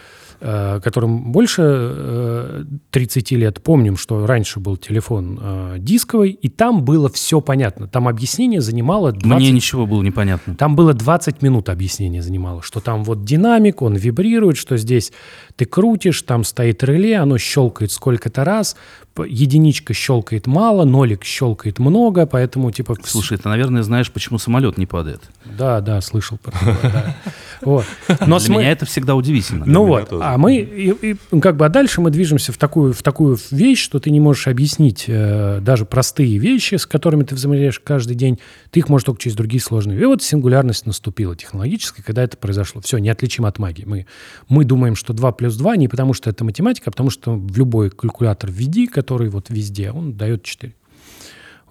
которым больше э, 30 лет, помним, что раньше был телефон э, дисковый, и там было все понятно. Там объяснение занимало 20 Мне ничего было непонятно. там было 20 минут объяснения занимало, что там вот динамик, он вибрирует, что здесь ты крутишь, там стоит реле, оно щелкает сколько-то раз, п- единичка щелкает мало, нолик щелкает много, поэтому типа... Слушай, ты, наверное, знаешь, почему самолет не падает. Да, да, слышал про. Вот. Но Для меня это всегда удивительно. ну вот, а мы, ну, как бы, а дальше мы движемся в такую, в такую вещь, что ты не можешь объяснить э, даже простые вещи, с которыми ты взаимодействуешь каждый день, ты их можешь только через другие сложные. И вот сингулярность наступила технологическая, когда это произошло. Все, неотличимо от магии. Мы, мы думаем, что 2 плюс 2 не потому, что это математика, а потому что в любой калькулятор введи, который вот везде, он дает 4.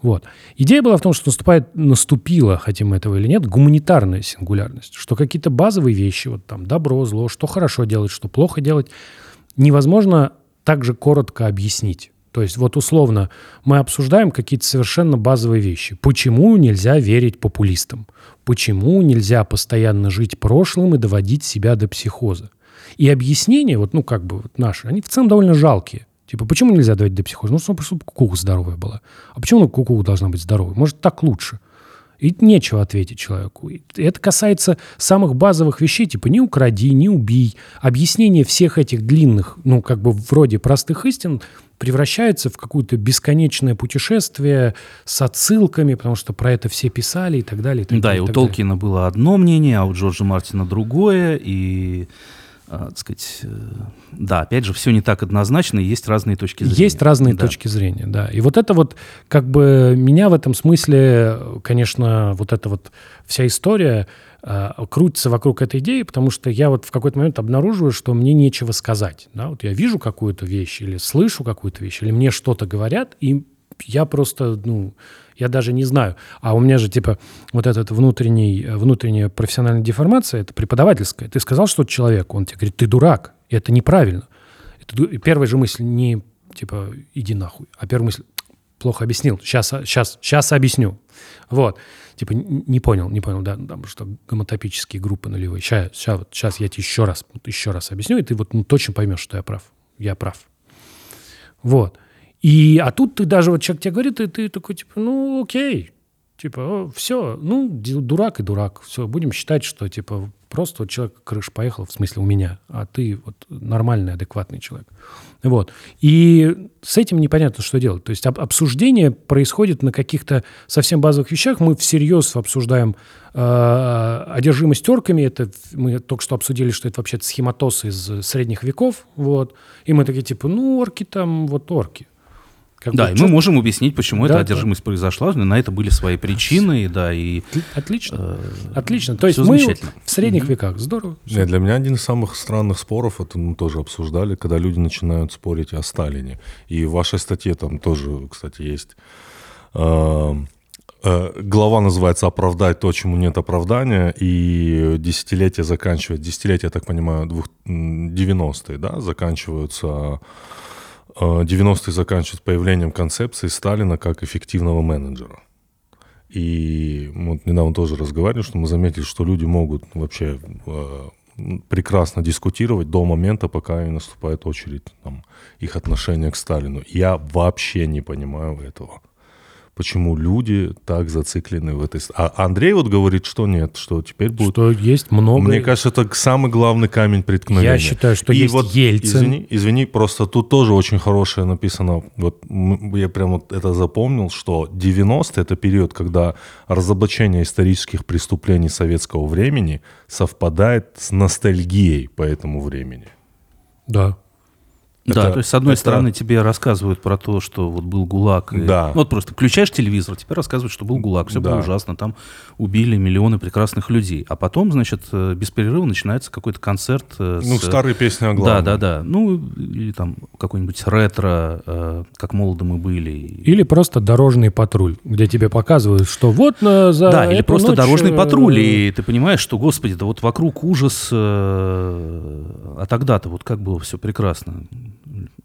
Вот. Идея была в том, что наступает, наступила, хотим мы этого или нет, гуманитарная сингулярность, что какие-то базовые вещи, вот там добро, зло, что хорошо делать, что плохо делать, невозможно так же коротко объяснить. То есть вот условно мы обсуждаем какие-то совершенно базовые вещи. Почему нельзя верить популистам? Почему нельзя постоянно жить прошлым и доводить себя до психоза? И объяснения, вот, ну, как бы вот наши, они в целом довольно жалкие. Типа, почему нельзя доводить до психоза? Ну, чтобы чтобы кукуха здоровая была. А почему ну, кукуха должна быть здоровой? Может, так лучше? И нечего ответить человеку. И это касается самых базовых вещей, типа не укради, не убей. Объяснение всех этих длинных, ну, как бы вроде простых истин превращается в какое-то бесконечное путешествие с отсылками, потому что про это все писали и так далее. и так Да, далее, и у так далее. Толкина было одно мнение, а у Джорджа Мартина другое, и так сказать, э, да, опять же, все не так однозначно, и есть разные точки зрения. Есть разные да. точки зрения, да. И вот это вот, как бы, меня в этом смысле, конечно, вот эта вот вся история э, крутится вокруг этой идеи, потому что я вот в какой-то момент обнаруживаю, что мне нечего сказать, да, вот я вижу какую-то вещь или слышу какую-то вещь, или мне что-то говорят, и я просто, ну, я даже не знаю. А у меня же, типа, вот этот внутренний, внутренняя профессиональная деформация, это преподавательская. Ты сказал что-то человеку, он тебе говорит, ты дурак, и это неправильно. Это, первая же мысль не, типа, иди нахуй, а первая мысль, плохо объяснил, сейчас, сейчас, сейчас объясню. Вот. Типа, не понял, не понял, да, там что гомотопические группы нулевые. Сейчас, сейчас, вот, сейчас я тебе еще раз, еще раз объясню, и ты вот ну, точно поймешь, что я прав. Я прав. Вот. И, а тут ты даже, вот человек тебе говорит, и ты такой, типа, ну, окей. Типа, все, ну, дурак и дурак. Все, будем считать, что, типа, просто вот человек крыш поехал, в смысле у меня, а ты вот нормальный, адекватный человек. Вот. И с этим непонятно, что делать. То есть об- обсуждение происходит на каких-то совсем базовых вещах. Мы всерьез обсуждаем э, одержимость орками. Это мы только что обсудили, что это вообще-то схематоз из средних веков. Вот. И мы такие, типа, ну, орки там, вот орки. Как Да, бы, и мы можем объяснить, почему Да, эта да. одержимость произошла. На это были свои причины, да, и... Отлично. э, Отлично. То есть мы замечательно. в средних веках. Здорово. Не, для меня один из самых странных споров, это мы тоже обсуждали, когда люди начинают спорить о Сталине. И в вашей статье там тоже, кстати, есть... э, э, Глава называется «Оправдать то, чему нет оправдания», и десятилетие заканчивает, десятилетия, я так понимаю, двух, м, 90-е, да, заканчиваются, 90-е заканчиваются появлением концепции Сталина как эффективного менеджера. И вот недавно тоже разговаривали, что мы заметили, что люди могут вообще э, прекрасно дискутировать до момента, пока не наступает очередь там, их отношения к Сталину. Я вообще не понимаю этого. Почему люди так зациклены в этой... А Андрей вот говорит, что нет, что теперь будет... Что есть много... Мне кажется, это самый главный камень преткновения. Я считаю, что И есть вот, Ельцин. Извини, извини, просто тут тоже очень хорошее написано. Вот я прям вот это запомнил, что 90 это период, когда разоблачение исторических преступлений советского времени совпадает с ностальгией по этому времени. Да. Да, Это- то есть, с одной это- стороны, тебе рассказывают про то, что вот был ГУЛАГ. и- Да. ну, вот просто включаешь телевизор, тебе рассказывают, что был ГУЛАГ, все Да. было ужасно, там убили миллионы прекрасных людей. А потом, значит, э, без перерыва начинается какой-то концерт. э, Ну, с- старые песни о Да, главном. да, да. Ну, или там какой-нибудь ретро, э, как молоды мы были. Или просто дорожный патруль, где тебе показывают, что вот на, за Да, или эту просто ночь, дорожный патруль, и ты понимаешь, что, господи, да вот вокруг ужас, э, а тогда-то вот как было все прекрасно.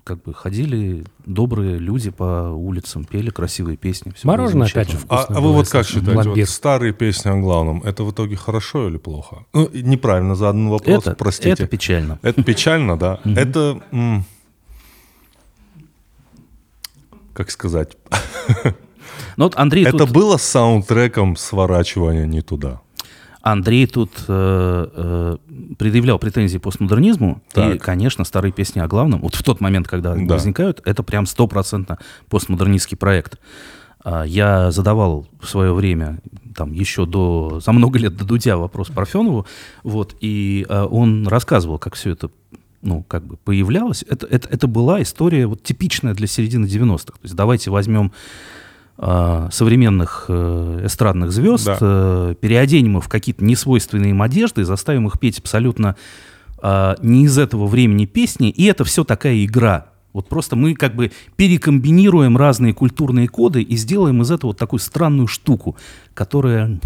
Как бы ходили добрые люди по улицам, пели красивые песни. было Мороженое опять же замечательно. А, вкусно а вы вот как считаете, вот старые песни о главном, это в итоге хорошо или плохо? Ну, неправильно задан вопрос, это, простите. это печально. Это печально, да. Это, как сказать, Но вот Андрей это тут, было саундтреком сворачивания не туда. Андрей тут э, э, предъявлял претензии постмодернизму, и, Так. конечно, старые песни о главном, вот в тот момент, когда Да. возникают, это прям стопроцентно постмодернистский проект. А, Я задавал в свое время, там, еще до, за много лет до Дудя вопрос Парфенову, вот, и а, он рассказывал, как все это ну, как бы появлялось. Это, это, это была история вот типичная для середины 90-х. То есть давайте возьмем современных э, эстрадных звезд, Да. э, переоденем их в какие-то несвойственные им одежды, заставим их петь абсолютно а, не из этого времени песни, и это все такая игра. Вот просто мы как бы перекомбинируем разные культурные коды и сделаем из этого вот такую странную штуку, которая...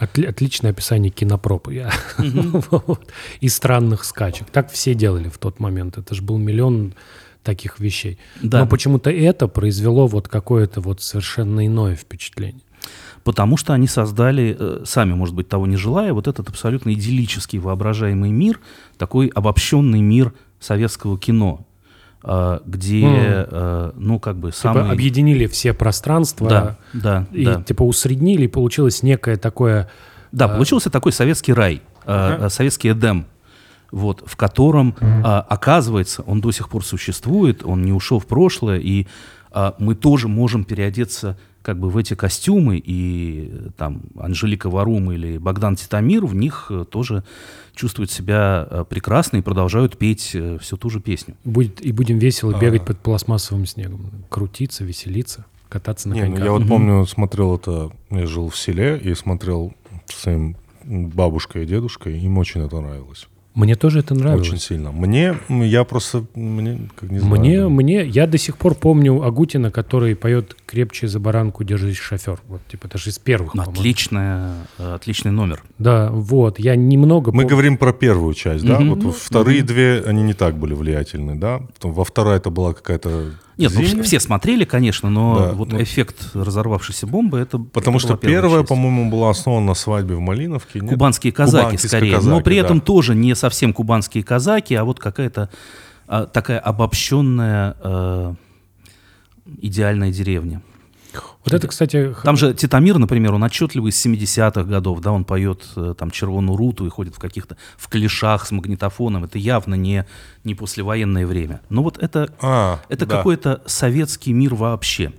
Отли- отличное описание кинопропы. Я- Вот. И странных скачек. Так все делали в тот момент. Это же был миллион таких вещей. Да. Но почему-то это произвело вот какое-то вот совершенно иное впечатление. Потому что они создали, э, сами, может быть, того не желая, вот этот абсолютно идиллический воображаемый мир, такой обобщенный мир советского кино, э, где, э, ну, как бы, Типа самый... объединили все пространства Да, да, и да. типа усреднили, и получилось некое такое... Да, А, получился такой советский рай, э, э, советский Эдем, вот, в котором, а, оказывается, он до сих пор существует, он не ушел в прошлое, и а, мы тоже можем переодеться как бы в эти костюмы, и там Анжелика Варум или Богдан Титамир в них э, тоже чувствуют себя э, прекрасно и продолжают петь э, всю ту же песню. Будет, и будем весело бегать А. под пластмассовым снегом. Крутиться, веселиться, кататься на Не, ну коньках. я вот помню, смотрел это, я жил в селе и смотрел с своим бабушкой и дедушкой, им очень это нравилось. Мне тоже это нравилось. Очень сильно. Мне, я просто, мне, как не знаю. Мне, мне, я до сих пор помню Агутина, который поет «Крепче за баранку держись, шофер». Вот, типа, даже из первых, Ну. Отличная, отличный номер. Да, вот, я немного... Мы пом- говорим про первую часть, да? Мгм. Вот вторые две, они не так были влиятельны, да? Потом во вторая это была какая-то Нет, ну, все смотрели, конечно, но Да, вот ну- эффект разорвавшейся бомбы это Потому это что была первая по-моему, была основана на свадьбе в Малиновке. нет? Кубанские казаки, Кубанские скорее. казаки, но при этом да. тоже не совсем кубанские казаки, а вот какая-то а, такая обобщенная э, идеальная деревня. Вот это, кстати... Там же Титамир, например, он отчетливый из 70-х годов, да, он поет э, там червоную руту и ходит в каких-то в клешах с магнитофоном. Это явно не, не послевоенное время. Но вот это, А, это да. какой-то советский мир вообще.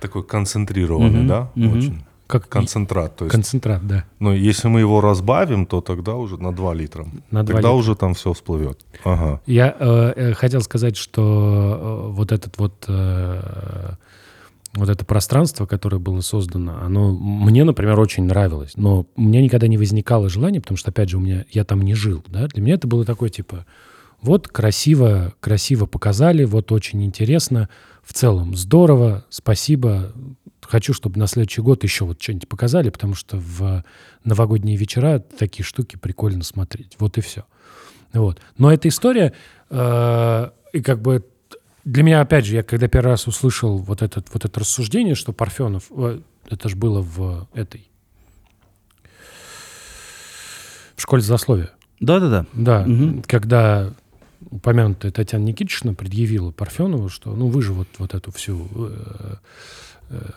Такой концентрированный, Мгм, да? мгм. Очень. Как Концентрат. То есть, концентрат, да. ну, если мы его разбавим, то тогда уже на 2 литра. На два тогда литра. уже там все всплывет. Ага. Я э, э, хотел сказать, что э, вот этот вот э, вот это пространство, которое было создано, оно мне, например, очень нравилось, но у меня никогда не возникало желания, потому что, опять же, у меня я там не жил, да. Для меня это было такое типа, вот красиво, красиво показали, вот очень интересно, в целом здорово, спасибо. Хочу, чтобы на следующий год еще вот что-нибудь показали, потому что в новогодние вечера такие штуки прикольно смотреть. Вот и все. Вот. Но эта история, э, и как бы для меня, опять же, я когда первый раз услышал вот, этот, вот это рассуждение, что Парфенов, э, это же было в этой, в школе злословия. Да-да-да. Да, Мгм. когда упомянутая Татьяна Никитична предъявила Парфенову, что ну вы же вот, вот эту всю э,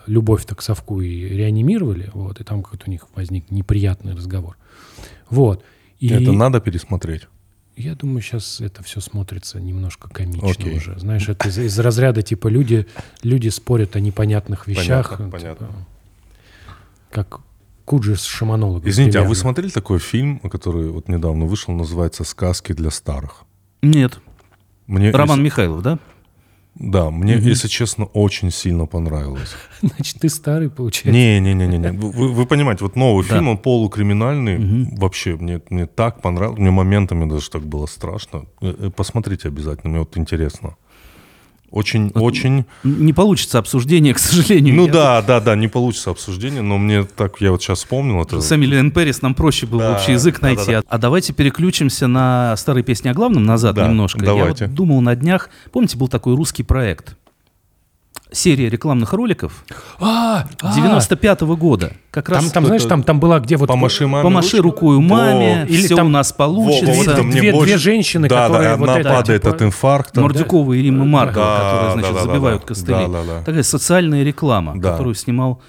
любовь так совку и реанимировали, вот, и там какой-то у них возник неприятный разговор. Вот. И Это надо пересмотреть. я думаю, сейчас это все смотрится немножко комично Окей. уже. Знаешь, это из, из разряда типа люди, люди спорят о непонятных вещах. Понятно, типа, понятно. как Куджи с шаманологом. Извините, а вы примерно. смотрели такой фильм, который вот недавно вышел, называется «Сказки для старых»? Нет. Мне, Роман если- Михайлов, да? Да, мне, Мгм. если честно, очень сильно понравилось. Значит, ты старый, получается. Не-не-не-не. Вы, вы понимаете, вот новый Да. фильм, он полукриминальный. Мгм. Вообще, мне, мне так понравилось. Мне моментами даже так было страшно. Э, э, Посмотрите обязательно, мне вот интересно. Очень, очень... Не получится обсуждение, к сожалению. Ну Я да, да, да, не получится обсуждение, но мне так, я вот сейчас вспомнил это. С Эмили Энн Пэрис нам проще было Да, общий язык да, найти. да, А давайте переключимся на старые песни о главном назад Да, немножко. давайте. Я вот думал на днях, помните, был такой русский проект? Серия рекламных роликов А, а, 95-го года. Как раз Там, там знаешь, там, там была где вот... Помаши маме помаши рукой маме, Во. Или все там- у нас получится. во, вот это Две- больше- две женщины, да, которые да, вот одна это, падает типа, от инфаркта. Мордюкова и Римма Маркова, Да, которые, значит, да, да, забивают да. костыли. Да, да, да. Такая социальная реклама, Да. которую снимал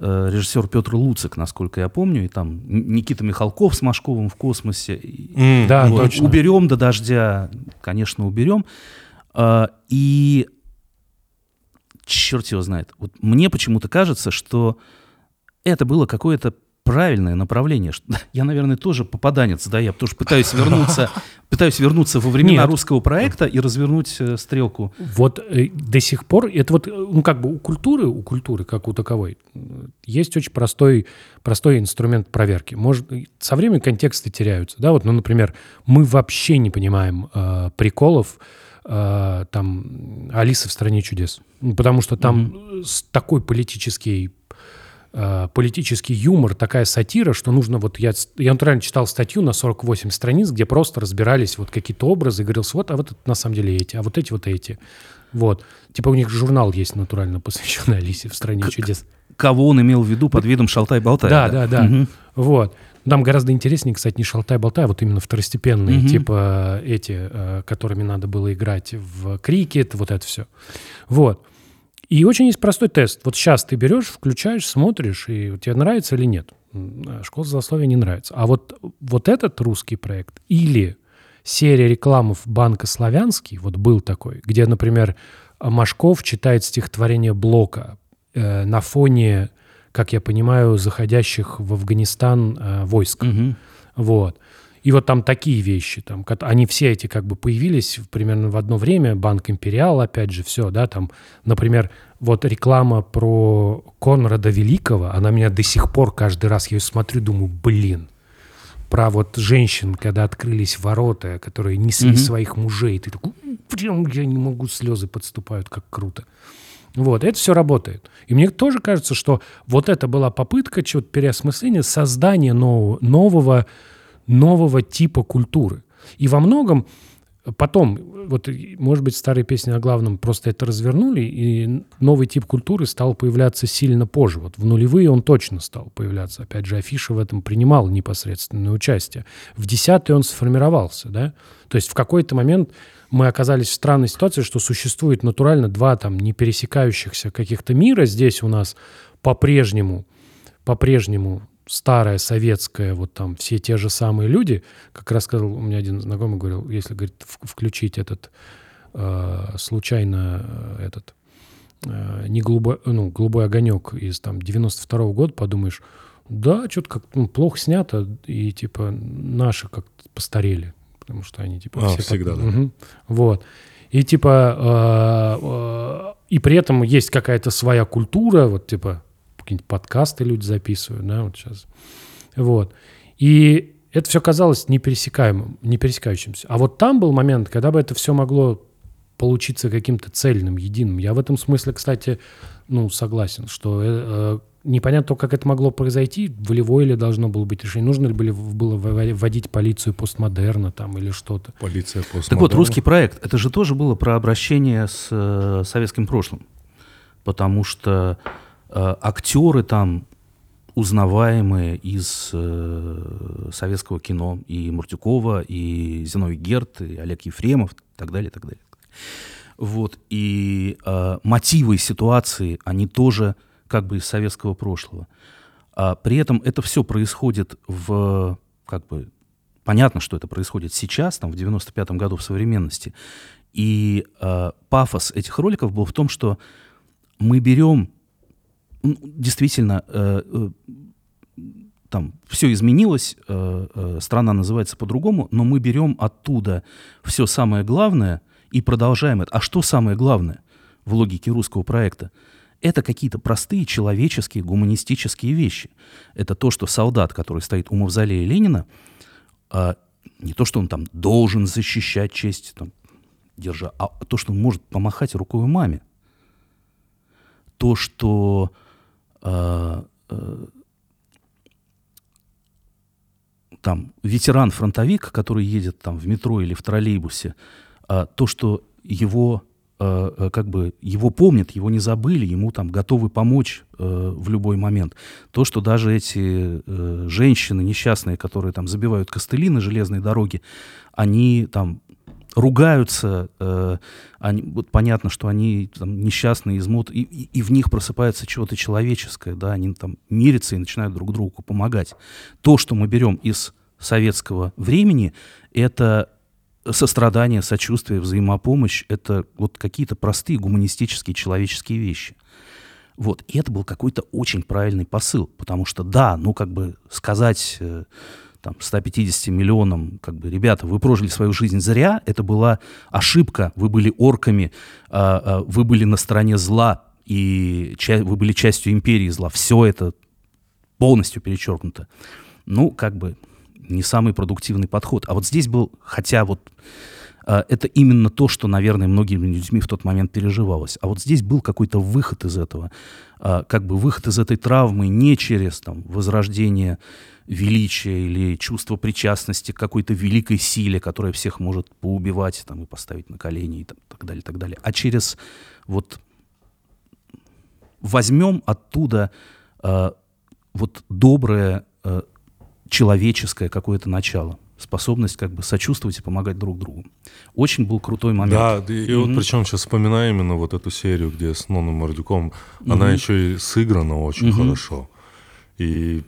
э, режиссер Петр Луцик, насколько я помню, и там Никита Михалков с Машковым в космосе. И- М, Да, вот, точно. Уберем до дождя, конечно, уберем. А, и черт его знает. Вот мне почему-то кажется, что это было какое-то правильное направление. Я, наверное, тоже попаданец, да, я тоже пытаюсь вернуться, пытаюсь вернуться во времена Нет. русского проекта и развернуть э, стрелку. Вот э, до сих пор, это вот, э, ну, как бы у культуры, у культуры, как у таковой, э, есть очень простой, простой инструмент проверки. Может, со временем контексты теряются, да, вот, ну, например, мы вообще не понимаем э, приколов, там, Алисы в «Стране чудес», Ну, потому что там э, с- такой политический э, политический юмор, такая сатира, что нужно вот... Я, я натурально читал статью на 48 страниц, где просто разбирались вот какие-то образы, и говорилось, вот, а вот это на самом деле эти, а вот эти вот эти. Вот. Типа у них журнал есть натурально посвященный Алисе в «Стране К- чудес». Кого он имел в виду под видом шалтай-болтай? Да, да, да. Мгм. Вот. Там гораздо интереснее, кстати, не шалтай-болтай, а вот именно второстепенные, Мгм. типа эти, э, которыми надо было играть в крикет, вот это все. Вот. И очень есть простой тест. Вот сейчас ты берешь, включаешь, смотришь, и тебе нравится или нет. А Школа злословия не нравится. А вот, вот этот русский проект или серия рекламов Банка Славянский, вот был такой, где, например, Машков читает стихотворение Блока. э, на фоне, как я понимаю, заходящих в Афганистан э, войск. Мгм. Вот. И вот там такие вещи, там, они все эти как бы появились примерно в одно время. Банк Империал, опять же, все, да, там, например, вот реклама про Конрада Великого, она меня до сих пор каждый раз, я ее смотрю, думаю, блин, про вот женщин, когда открылись ворота, которые несли Мгм. своих мужей, ты такой, «М, прям я не могу, слезы подступают, как круто. Вот, это все работает. И мне тоже кажется, что вот это была попытка чего-то переосмысления, создания нового, нового, нового типа культуры. И во многом потом, вот, может быть, старые песни о главном просто это развернули, и новый тип культуры стал появляться сильно позже. Вот в нулевые он точно стал появляться. Опять же, Афиша в этом принимал непосредственное участие. В десятые он сформировался, да? То есть в какой-то момент мы оказались в странной ситуации, что существует натурально два там не пересекающихся каких-то мира. Здесь у нас по-прежнему, по-прежнему старая советская, вот там все те же самые люди, как раз сказал, у меня один знакомый говорил, если, говорит, включить этот э, случайно э, этот э, не голубой, ну, голубой огонек из там 92 года, подумаешь, да, что-то как ну, плохо снято, и типа наши как постарели, потому что они типа А, все всегда, под- да. Мгм. Вот. И типа, э, э, и при этом есть какая-то своя культура, вот типа какие-нибудь подкасты люди записывают, да, вот сейчас. Вот. И это все казалось непересекаемым, не пересекающимся. А вот там был момент, когда бы это все могло получиться каким-то цельным, единым. Я в этом смысле, кстати, ну, согласен, что э, э, непонятно как это могло произойти, волевое ли должно было быть решение, нужно ли были, было вводить полицию постмодерна там или что-то. Полиция после Так вот, русский проект, это же тоже было про обращение с э, советским прошлым. Потому что э, актеры там узнаваемые из э, советского кино. И Муртюкова, и Зиновий Герт, и Олег Ефремов, и так далее, и так далее. Вот. И э, мотивы ситуации, они тоже как бы из советского прошлого. А при этом это все происходит в, как бы, понятно, что это происходит сейчас, там, в 95-м году в современности. И э, пафос этих роликов был в том, что мы берем, ну, действительно, э, э, там все изменилось, э, э, страна называется по-другому, но мы берем оттуда все самое главное и продолжаем это. А что самое главное в логике русского проекта? Это какие-то простые человеческие, гуманистические вещи. Это то, что солдат, который стоит у мавзолея Ленина, а, не то, что он там должен защищать честь, там, держа, а то, что он может помахать рукой маме. То, что а, э, там ветеран-фронтовик, который едет там в метро или в троллейбусе, а, то, что его э, э, как бы его помнят, его не забыли, ему там готовы помочь э, в любой момент. То, что даже эти э, женщины несчастные, которые там забивают костыли на железной дороге, они там ругаются, э, они, вот понятно, что они там, несчастные, измот, и, и, и в них просыпается чего-то человеческое, да, они там мирятся и начинают друг другу помогать. То, что мы берем из советского времени, это сострадание, сочувствие, взаимопомощь, это вот какие-то простые гуманистические человеческие вещи. Вот, и это был какой-то очень правильный посыл, потому что, да, ну, как бы сказать э, там 150 миллионам, как бы, ребята, вы прожили свою жизнь зря, это была ошибка, вы были орками, а, а, вы были на стороне зла, и ча- вы были частью империи зла, все это полностью перечеркнуто. Ну, как бы, не самый продуктивный подход. А вот здесь был, хотя вот а, это именно то, что, наверное, многими людьми в тот момент переживалось. А вот здесь был какой-то выход из этого, а, как бы выход из этой травмы не через там, возрождение величия или чувство причастности к какой-то великой силе, которая всех может поубивать там, и поставить на колени и там, так далее, так далее, а через вот возьмем оттуда а, вот доброе а, человеческое какое-то начало способность как бы сочувствовать и помогать друг другу. Очень был крутой момент. Да, и, и вот причем сейчас вспоминаю именно вот эту серию, где с Ноном Мордюком, она еще и сыграна очень хорошо. И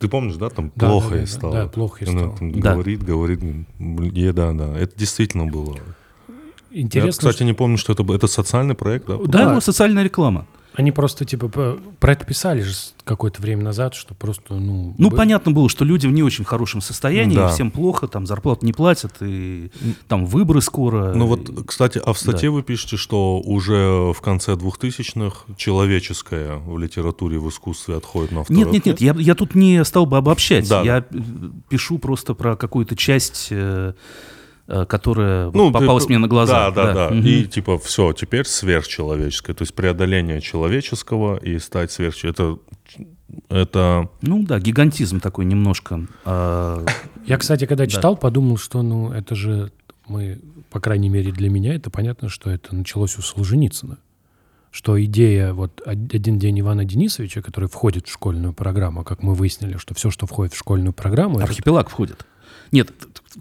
ты помнишь, да, там Да, плохо да, ей да, стало. да, плохо ей Она стало. там Да. говорит, говорит, е, да, да, это действительно было. Интересно, Я, кстати, не помню, что это был. Это социальный проект, да? Да. Да, ну, социальная реклама. Они просто, типа, про это писали же какое-то время назад, что просто, ну... Ну, бы- понятно было, что люди в не очень хорошем состоянии, Да. всем плохо, там зарплату не платят, и там выборы скоро. Ну и- вот, кстати, а в статье вы пишете, что уже в конце 2000-х человеческое в литературе, в искусстве отходит на второй Нет, нет, нет, я, я тут не стал бы обобщать. Да, я э, пишу просто про какую-то часть, э, которая вот Ну, попалась ты- мне на глаза. Да, да, да. Мгм. И типа все, теперь сверхчеловеческое. То есть преодоление человеческого и стать сверхчеловеческим. Это, это Ну да, гигантизм такой немножко. а, Я, кстати, когда читал, подумал, что, ну, это же мы, по крайней мере, для меня это понятно, что это началось у Солженицына. Что идея, вот од- один день Ивана Денисовича, который входит в школьную программу, как мы выяснили, что все, что входит в школьную программу, это архипелаг входит. Нет,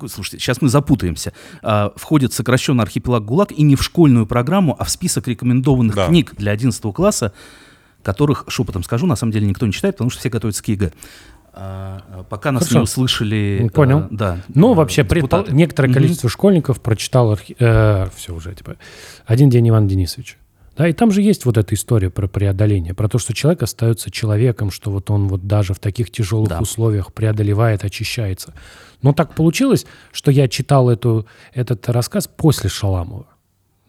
слушайте, сейчас мы запутаемся. А, входит сокращенный архипелаг ГУЛАГ и не в школьную программу, а в список рекомендованных Да. книг для 11 класса, которых, шепотом скажу, на самом деле никто не читает, потому что все готовятся к ЕГЭ. А, пока нас Хорошо. не услышали... Ну, понял. а, да. Но а, вообще предпол- некоторое количество школьников прочитало все уже типа один день Ивана Денисовича. Да, и там же есть вот эта история про преодоление, про то, что человек остается человеком, что вот он вот даже в таких тяжелых Да. условиях преодолевает, очищается. Но так получилось, что я читал эту, этот рассказ после Шаламова.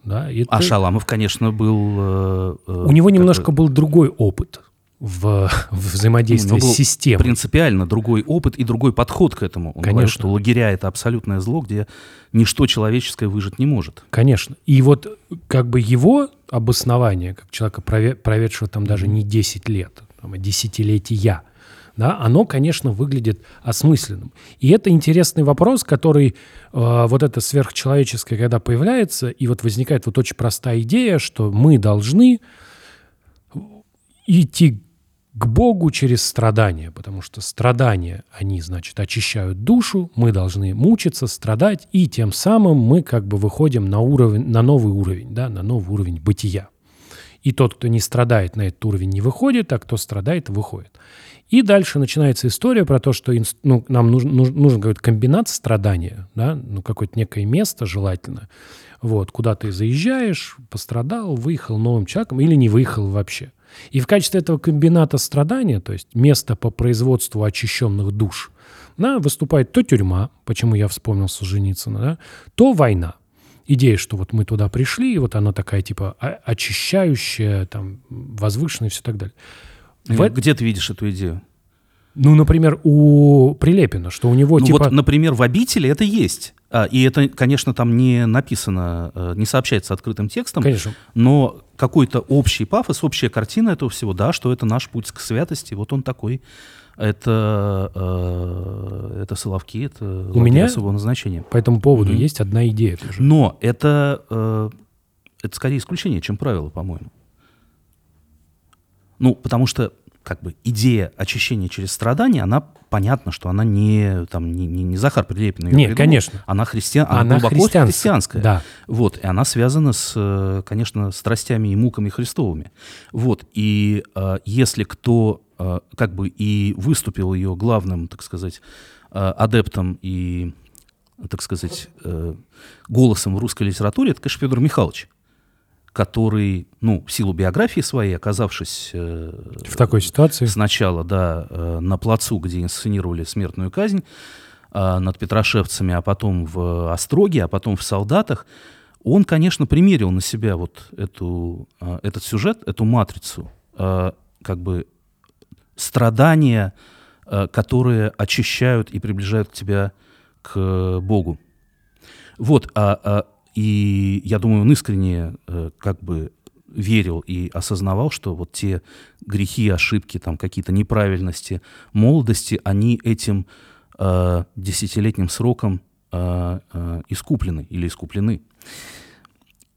Да, и А ты- Шаламов, конечно, был... э, э, у него немножко бы, был другой опыт в, в взаимодействии у него с системой. принципиально другой опыт и другой подход к этому. Он Конечно. что лагеря — это абсолютное зло, где ничто человеческое выжить не может. Конечно. И вот как бы его обоснование, как человека, прове- проведшего там даже не 10 лет, там, а десятилетия, да, оно, конечно, выглядит осмысленным. И это интересный вопрос, который э, вот это сверхчеловеческое, когда появляется, и вот возникает вот очень простая идея, что мы должны идти к Богу через страдания, потому что страдания, они, значит, очищают душу, мы должны мучиться, страдать, и тем самым мы как бы выходим на, уровень, на новый уровень, да, на новый уровень бытия. И тот, кто не страдает, на этот уровень не выходит, а кто страдает, выходит. И дальше начинается история про то, что ну, нам нужен, нужен, нужен какой-то комбинат страдания, да, ну, какое-то некое место желательно, вот, куда ты заезжаешь, пострадал, выехал новым человеком или не выехал вообще. И в качестве этого комбината страдания, то есть место по производству очищенных душ, да, выступает то тюрьма, почему я вспомнил Солженицына, да, то война. Идея, что вот мы туда пришли, и вот она такая типа очищающая, там, возвышенная и все так далее. В Где ты видишь эту идею? Ну, например, у Прилепина, что у него Ну типа... вот, например, в «Обители» это есть. А, и это, конечно, там не написано, э, не сообщается открытым текстом, Конечно. но какой-то общий пафос, общая картина этого всего, да, что это наш путь к святости, вот он такой. Это, э, это Соловки, это лагерь меня- особого назначения. По этому поводу Мгм. есть одна идея тоже. Но это, э, это скорее исключение, чем правило, по-моему. Ну, потому что как бы идея очищения через страдания, она понятно, что она не, там, не, не, не Захар Прилепин её Нет, придумал. конечно. Она, христиан, она, Она глубоко христианская, христианская. да. Вот, и она связана с, э, конечно, страстями и муками Христовыми. Вот, и э, если кто э, как бы и выступил ее главным, так сказать, э, адептом и, так сказать, э, голосом в русской литературе, это, конечно, Федор Михайлович, который, ну, в силу биографии своей, оказавшись э, В такой ситуации. сначала, да, э, на плацу, где инсценировали смертную казнь э, над Петрошевцами, а потом в Остроге, а потом в Солдатах, он, конечно, примерил на себя вот эту, э, этот сюжет, эту матрицу, э, как бы страдания, э, которые очищают и приближают тебя к Богу. Вот, а, а, и я думаю, он искренне э, как бы верил и осознавал, что вот те грехи, ошибки, там какие-то неправильности молодости, они этим э, десятилетним сроком э, э, искуплены или искуплены.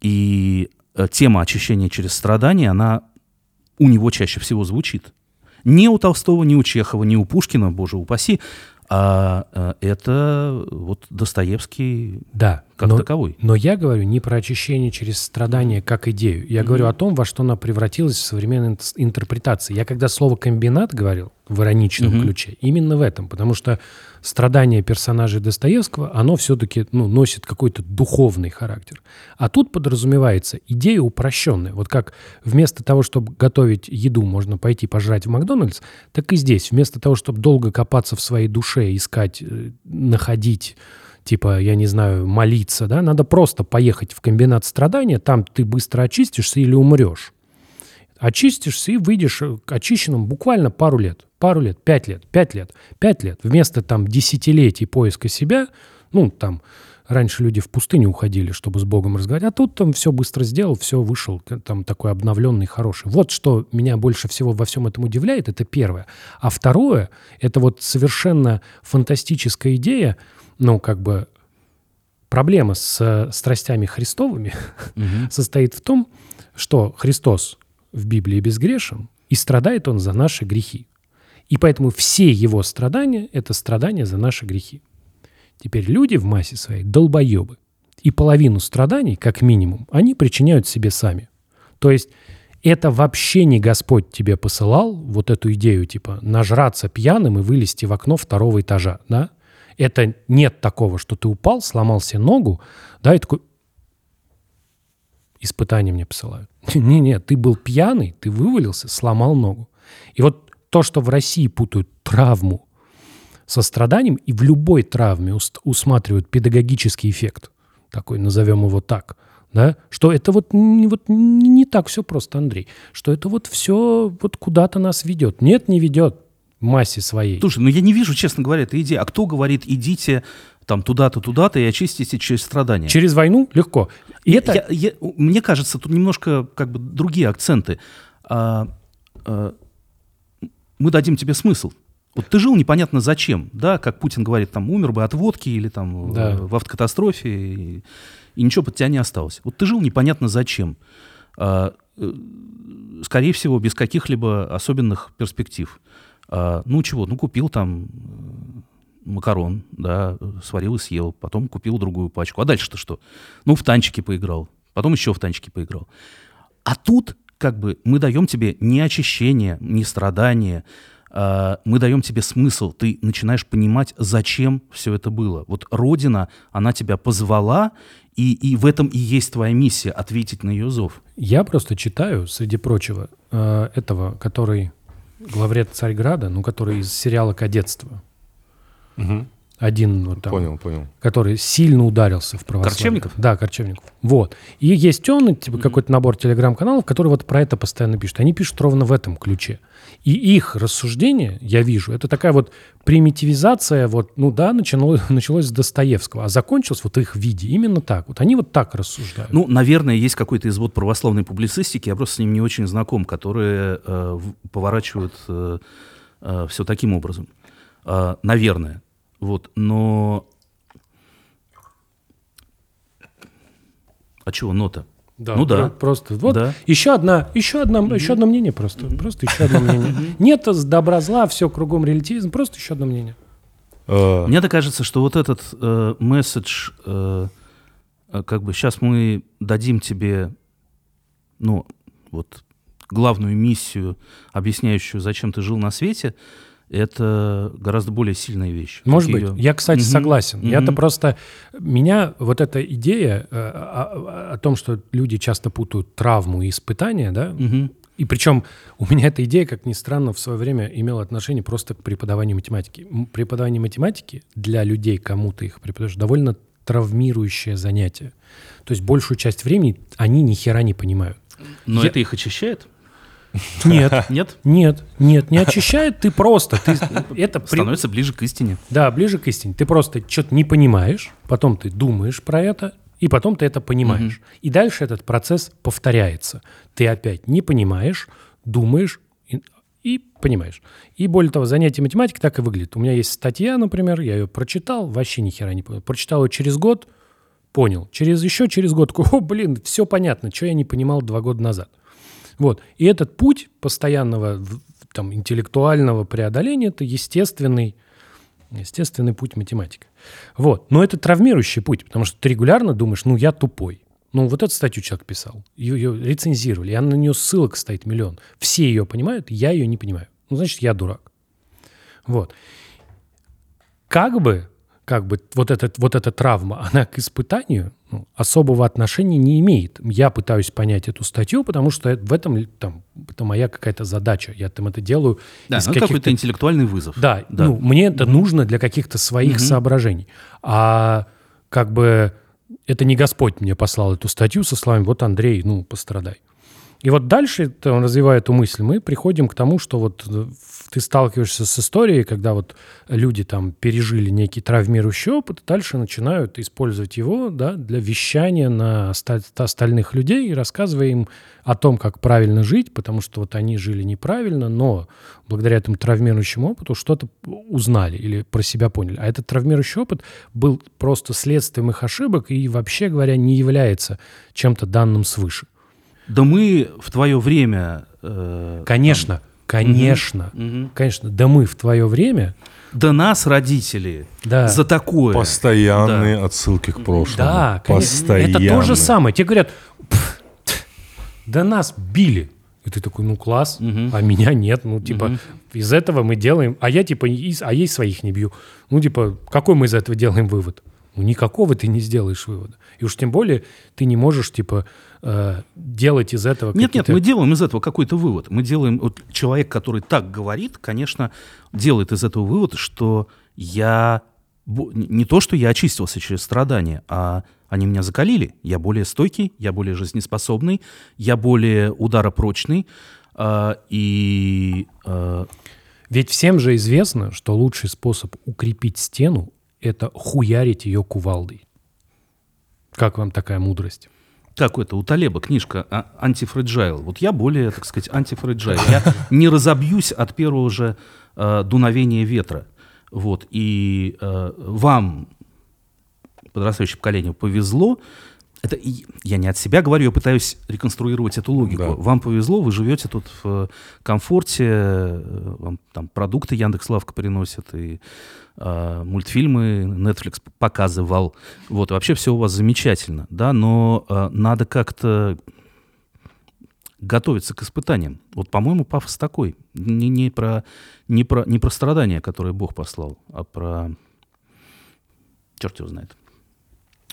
И э, тема очищения через страдания, она у него чаще всего звучит. Не у Толстого, не у Чехова, не у Пушкина, боже упаси, а э, это вот Достоевский Да. как но, таковой. Но я говорю не про очищение через страдания как идею. Я mm-hmm. говорю о том, во что она превратилась в современной интерпретации. Я когда слово «комбинат» говорил в ироничном mm-hmm. ключе, именно в этом. Потому что страдание персонажей Достоевского, оно все-таки ну, носит какой-то духовный характер. А тут подразумевается идея упрощенная. Вот как вместо того, чтобы готовить еду, можно пойти пожрать в Макдональдс, так и здесь. Вместо того, чтобы долго копаться в своей душе, искать, э, находить типа, я не знаю, молиться, да, надо просто поехать в комбинат страдания, там ты быстро очистишься или умрешь. Очистишься и выйдешь очищенным буквально пару лет. Пару лет, пять лет, пять лет, пять лет. Вместо там десятилетий поиска себя, ну, там, раньше люди в пустыню уходили, чтобы с Богом разговаривать, а тут там все быстро сделал, все вышел, там такой обновленный, хороший. Вот что меня больше всего во всем этом удивляет, это первое. А второе, это вот совершенно фантастическая идея, ну, как бы проблема с страстями Христовыми угу. состоит в том, что Христос в Библии безгрешен, и страдает он за наши грехи. И поэтому все его страдания – это страдания за наши грехи. Теперь люди в массе своей долбоебы. И половину страданий, как минимум, они причиняют себе сами. То есть это вообще не Господь тебе посылал, вот эту идею, типа, нажраться пьяным и вылезти в окно второго этажа, да? Это нет такого, что ты упал, сломал себе ногу, да, и такой, испытание мне посылают. Не-не, ты был пьяный, ты вывалился, сломал ногу. И вот то, что в России путают травму со страданием, и в любой травме усматривают педагогический эффект, такой, назовем его так, да, что это вот не, вот не так все просто, Андрей, что это вот все вот куда-то нас ведет. Нет, не ведет массе своей. Слушай, ну я не вижу, честно говоря, этой идеи. А кто говорит, идите там туда-то, туда-то и очистите через страдания? Через войну легко. И я, это... я, я, мне кажется, тут немножко как бы другие акценты. А, а, мы дадим тебе смысл. Вот ты жил непонятно зачем, да, как Путин говорит, там умер бы от водки или там да. в, в автокатастрофе, и, и ничего под тебя не осталось. Вот ты жил непонятно зачем. А, э, скорее всего, без каких-либо особенных перспектив. А, ну чего, ну купил там э, макарон, да, сварил и съел, потом купил другую пачку. А дальше-то что? Ну, в танчики поиграл, потом еще в танчики поиграл. А тут как бы мы даем тебе не очищение, не страдание, а мы даем тебе смысл, ты начинаешь понимать, зачем все это было. Вот Родина, она тебя позвала, и, и в этом и есть твоя миссия, ответить на ее зов. Я просто читаю, среди прочего, э, этого, который главред Царьграда, ну, который из сериала «Кадетство». Угу. Один вот там. Понял, понял. Который сильно ударился в православие. Корчевников? Да, Корчевников. Вот. И есть он, типа, mm какой-то набор телеграм-каналов, которые вот про это постоянно пишут. Они пишут ровно в этом ключе. И их рассуждение, я вижу, это такая вот примитивизация, вот, ну да, начало, началось с Достоевского, а закончилось вот в их виде именно так. Вот они вот так рассуждают. Ну, наверное, есть какой-то извод православной публицистики, я просто с ним не очень знаком, которые э, поворачивают э, э, все таким образом. Э, наверное. Вот, но... А чего нота? Да, ну да. Просто. Вот да. еще одна, еще одна, mm-hmm. еще одно мнение просто. Mm-hmm. Просто еще одно мнение. Нет добра зла, все кругом релятивизм, просто еще одно мнение. Uh. Мне так кажется, что вот этот э, месседж, э, э, как бы сейчас мы дадим тебе, ну, вот главную миссию, объясняющую, зачем ты жил на свете, это гораздо более сильная вещь. Может быть. Ее... Я, кстати, угу. согласен. Угу. Я-то просто... Меня вот эта идея э, о, о том, что люди часто путают травму и испытания, да, угу. и причем у меня эта идея, как ни странно, в свое время имела отношение просто к преподаванию математики. Преподавание математики для людей, кому ты их преподаешь, довольно травмирующее занятие. То есть большую часть времени они ни хера не понимают. Но Я... это их очищает? Нет. Нет? Нет, нет, не очищает, ты просто... Ты, это Становится ближе к истине. Да, ближе к истине. Ты просто что-то не понимаешь, потом ты думаешь про это, и потом ты это понимаешь. Угу. И дальше этот процесс повторяется. Ты опять не понимаешь, думаешь и, и понимаешь. И более того, занятие математики так и выглядит. У меня есть статья, например, я ее прочитал, вообще ни хера не понял. Прочитал ее через год, понял. Через еще через год, о, блин, все понятно, что я не понимал два года назад. Вот. И этот путь постоянного там, интеллектуального преодоления – это естественный Естественный путь математика. Вот. Но это травмирующий путь, потому что ты регулярно думаешь, ну, я тупой. Ну, вот эту статью человек писал. Ее, ее рецензировали. И на нее ссылок стоит миллион. Все ее понимают, я ее не понимаю. Ну, значит, я дурак. Вот. Как бы, как бы вот, этот, вот эта травма, она к испытанию ну, особого отношения не имеет. Я пытаюсь понять эту статью, потому что в этом там, это моя какая-то задача. Я там это делаю да, из ну, какой-то интеллектуальный вызов. Да, да. Ну, мне это mm-hmm. нужно для каких-то своих mm-hmm. соображений. А как бы это не Господь мне послал эту статью со словами «Вот, Андрей, ну, пострадай». И вот дальше, он развивая эту мысль, мы приходим к тому, что вот э, ты сталкиваешься с историей, когда вот люди там пережили некий травмирующий опыт, дальше начинают использовать его да, для вещания на остальных людей, рассказывая им о том, как правильно жить, потому что вот они жили неправильно, но благодаря этому травмирующему опыту что-то узнали или про себя поняли. А этот травмирующий опыт был просто следствием их ошибок и, вообще говоря, не является чем-то данным свыше. Да мы в твое время... Э, конечно, там... конечно, угу. конечно. Да мы в твое время... Да нас родители да. за такое. Постоянные да. отсылки к прошлому. Да, Постоянные. Это то же самое. Тебе говорят, да нас били. И ты такой, ну класс, угу. а меня нет. Ну, типа, угу. из этого мы делаем... А я, типа, из, а ей своих не бью. Ну, типа, какой мы из этого делаем вывод? Ну, никакого ты не сделаешь вывода. И уж тем более ты не можешь, типа, э, делать из этого Нет, нет, мы делаем из этого какой-то вывод. Мы делаем... Вот человек, который так говорит, конечно, делает из этого вывод, что я... Не то, что я очистился через страдания, а они меня закалили. Я более стойкий, я более жизнеспособный, я более ударопрочный. Э, и... Э... Ведь всем же известно, что лучший способ укрепить стену это хуярить ее кувалдой. Как вам такая мудрость? Как это? У Талеба книжка а, «Антифреджайл». Вот я более, так сказать, антифреджайл. Я не разобьюсь от первого же э, дуновения ветра. Вот. И э, вам, подрастающему поколению, повезло. Это я не от себя говорю, я пытаюсь реконструировать эту логику. Да. Вам повезло, вы живете тут в комфорте, э, вам там продукты Яндекс.Лавка приносят, и э, мультфильмы Netflix показывал. Вот, вообще все у вас замечательно, да, но э, надо как-то готовиться к испытаниям. Вот, по-моему, пафос такой. Не, не, про, не, про, не про страдания, которые Бог послал, а про... Черт его знает.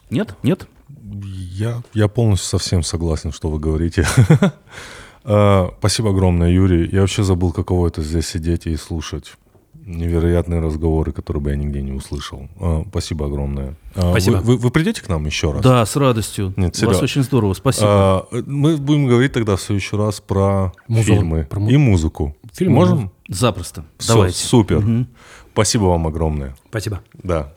Нет? Нет? Я, я полностью совсем согласен, что вы говорите. А, спасибо огромное, Юрий. Я вообще забыл, каково это здесь сидеть и слушать невероятные разговоры, которые бы я нигде не услышал. А, спасибо огромное. А, спасибо. Вы, вы, вы придете к нам еще раз? Да, с радостью. Нет, У вас очень здорово, спасибо. А, мы будем говорить тогда в следующий раз про Музон, фильмы про му... и музыку. Фильм можем? Запросто. Все, Давайте. Супер. Угу. Спасибо вам огромное. Спасибо. Да.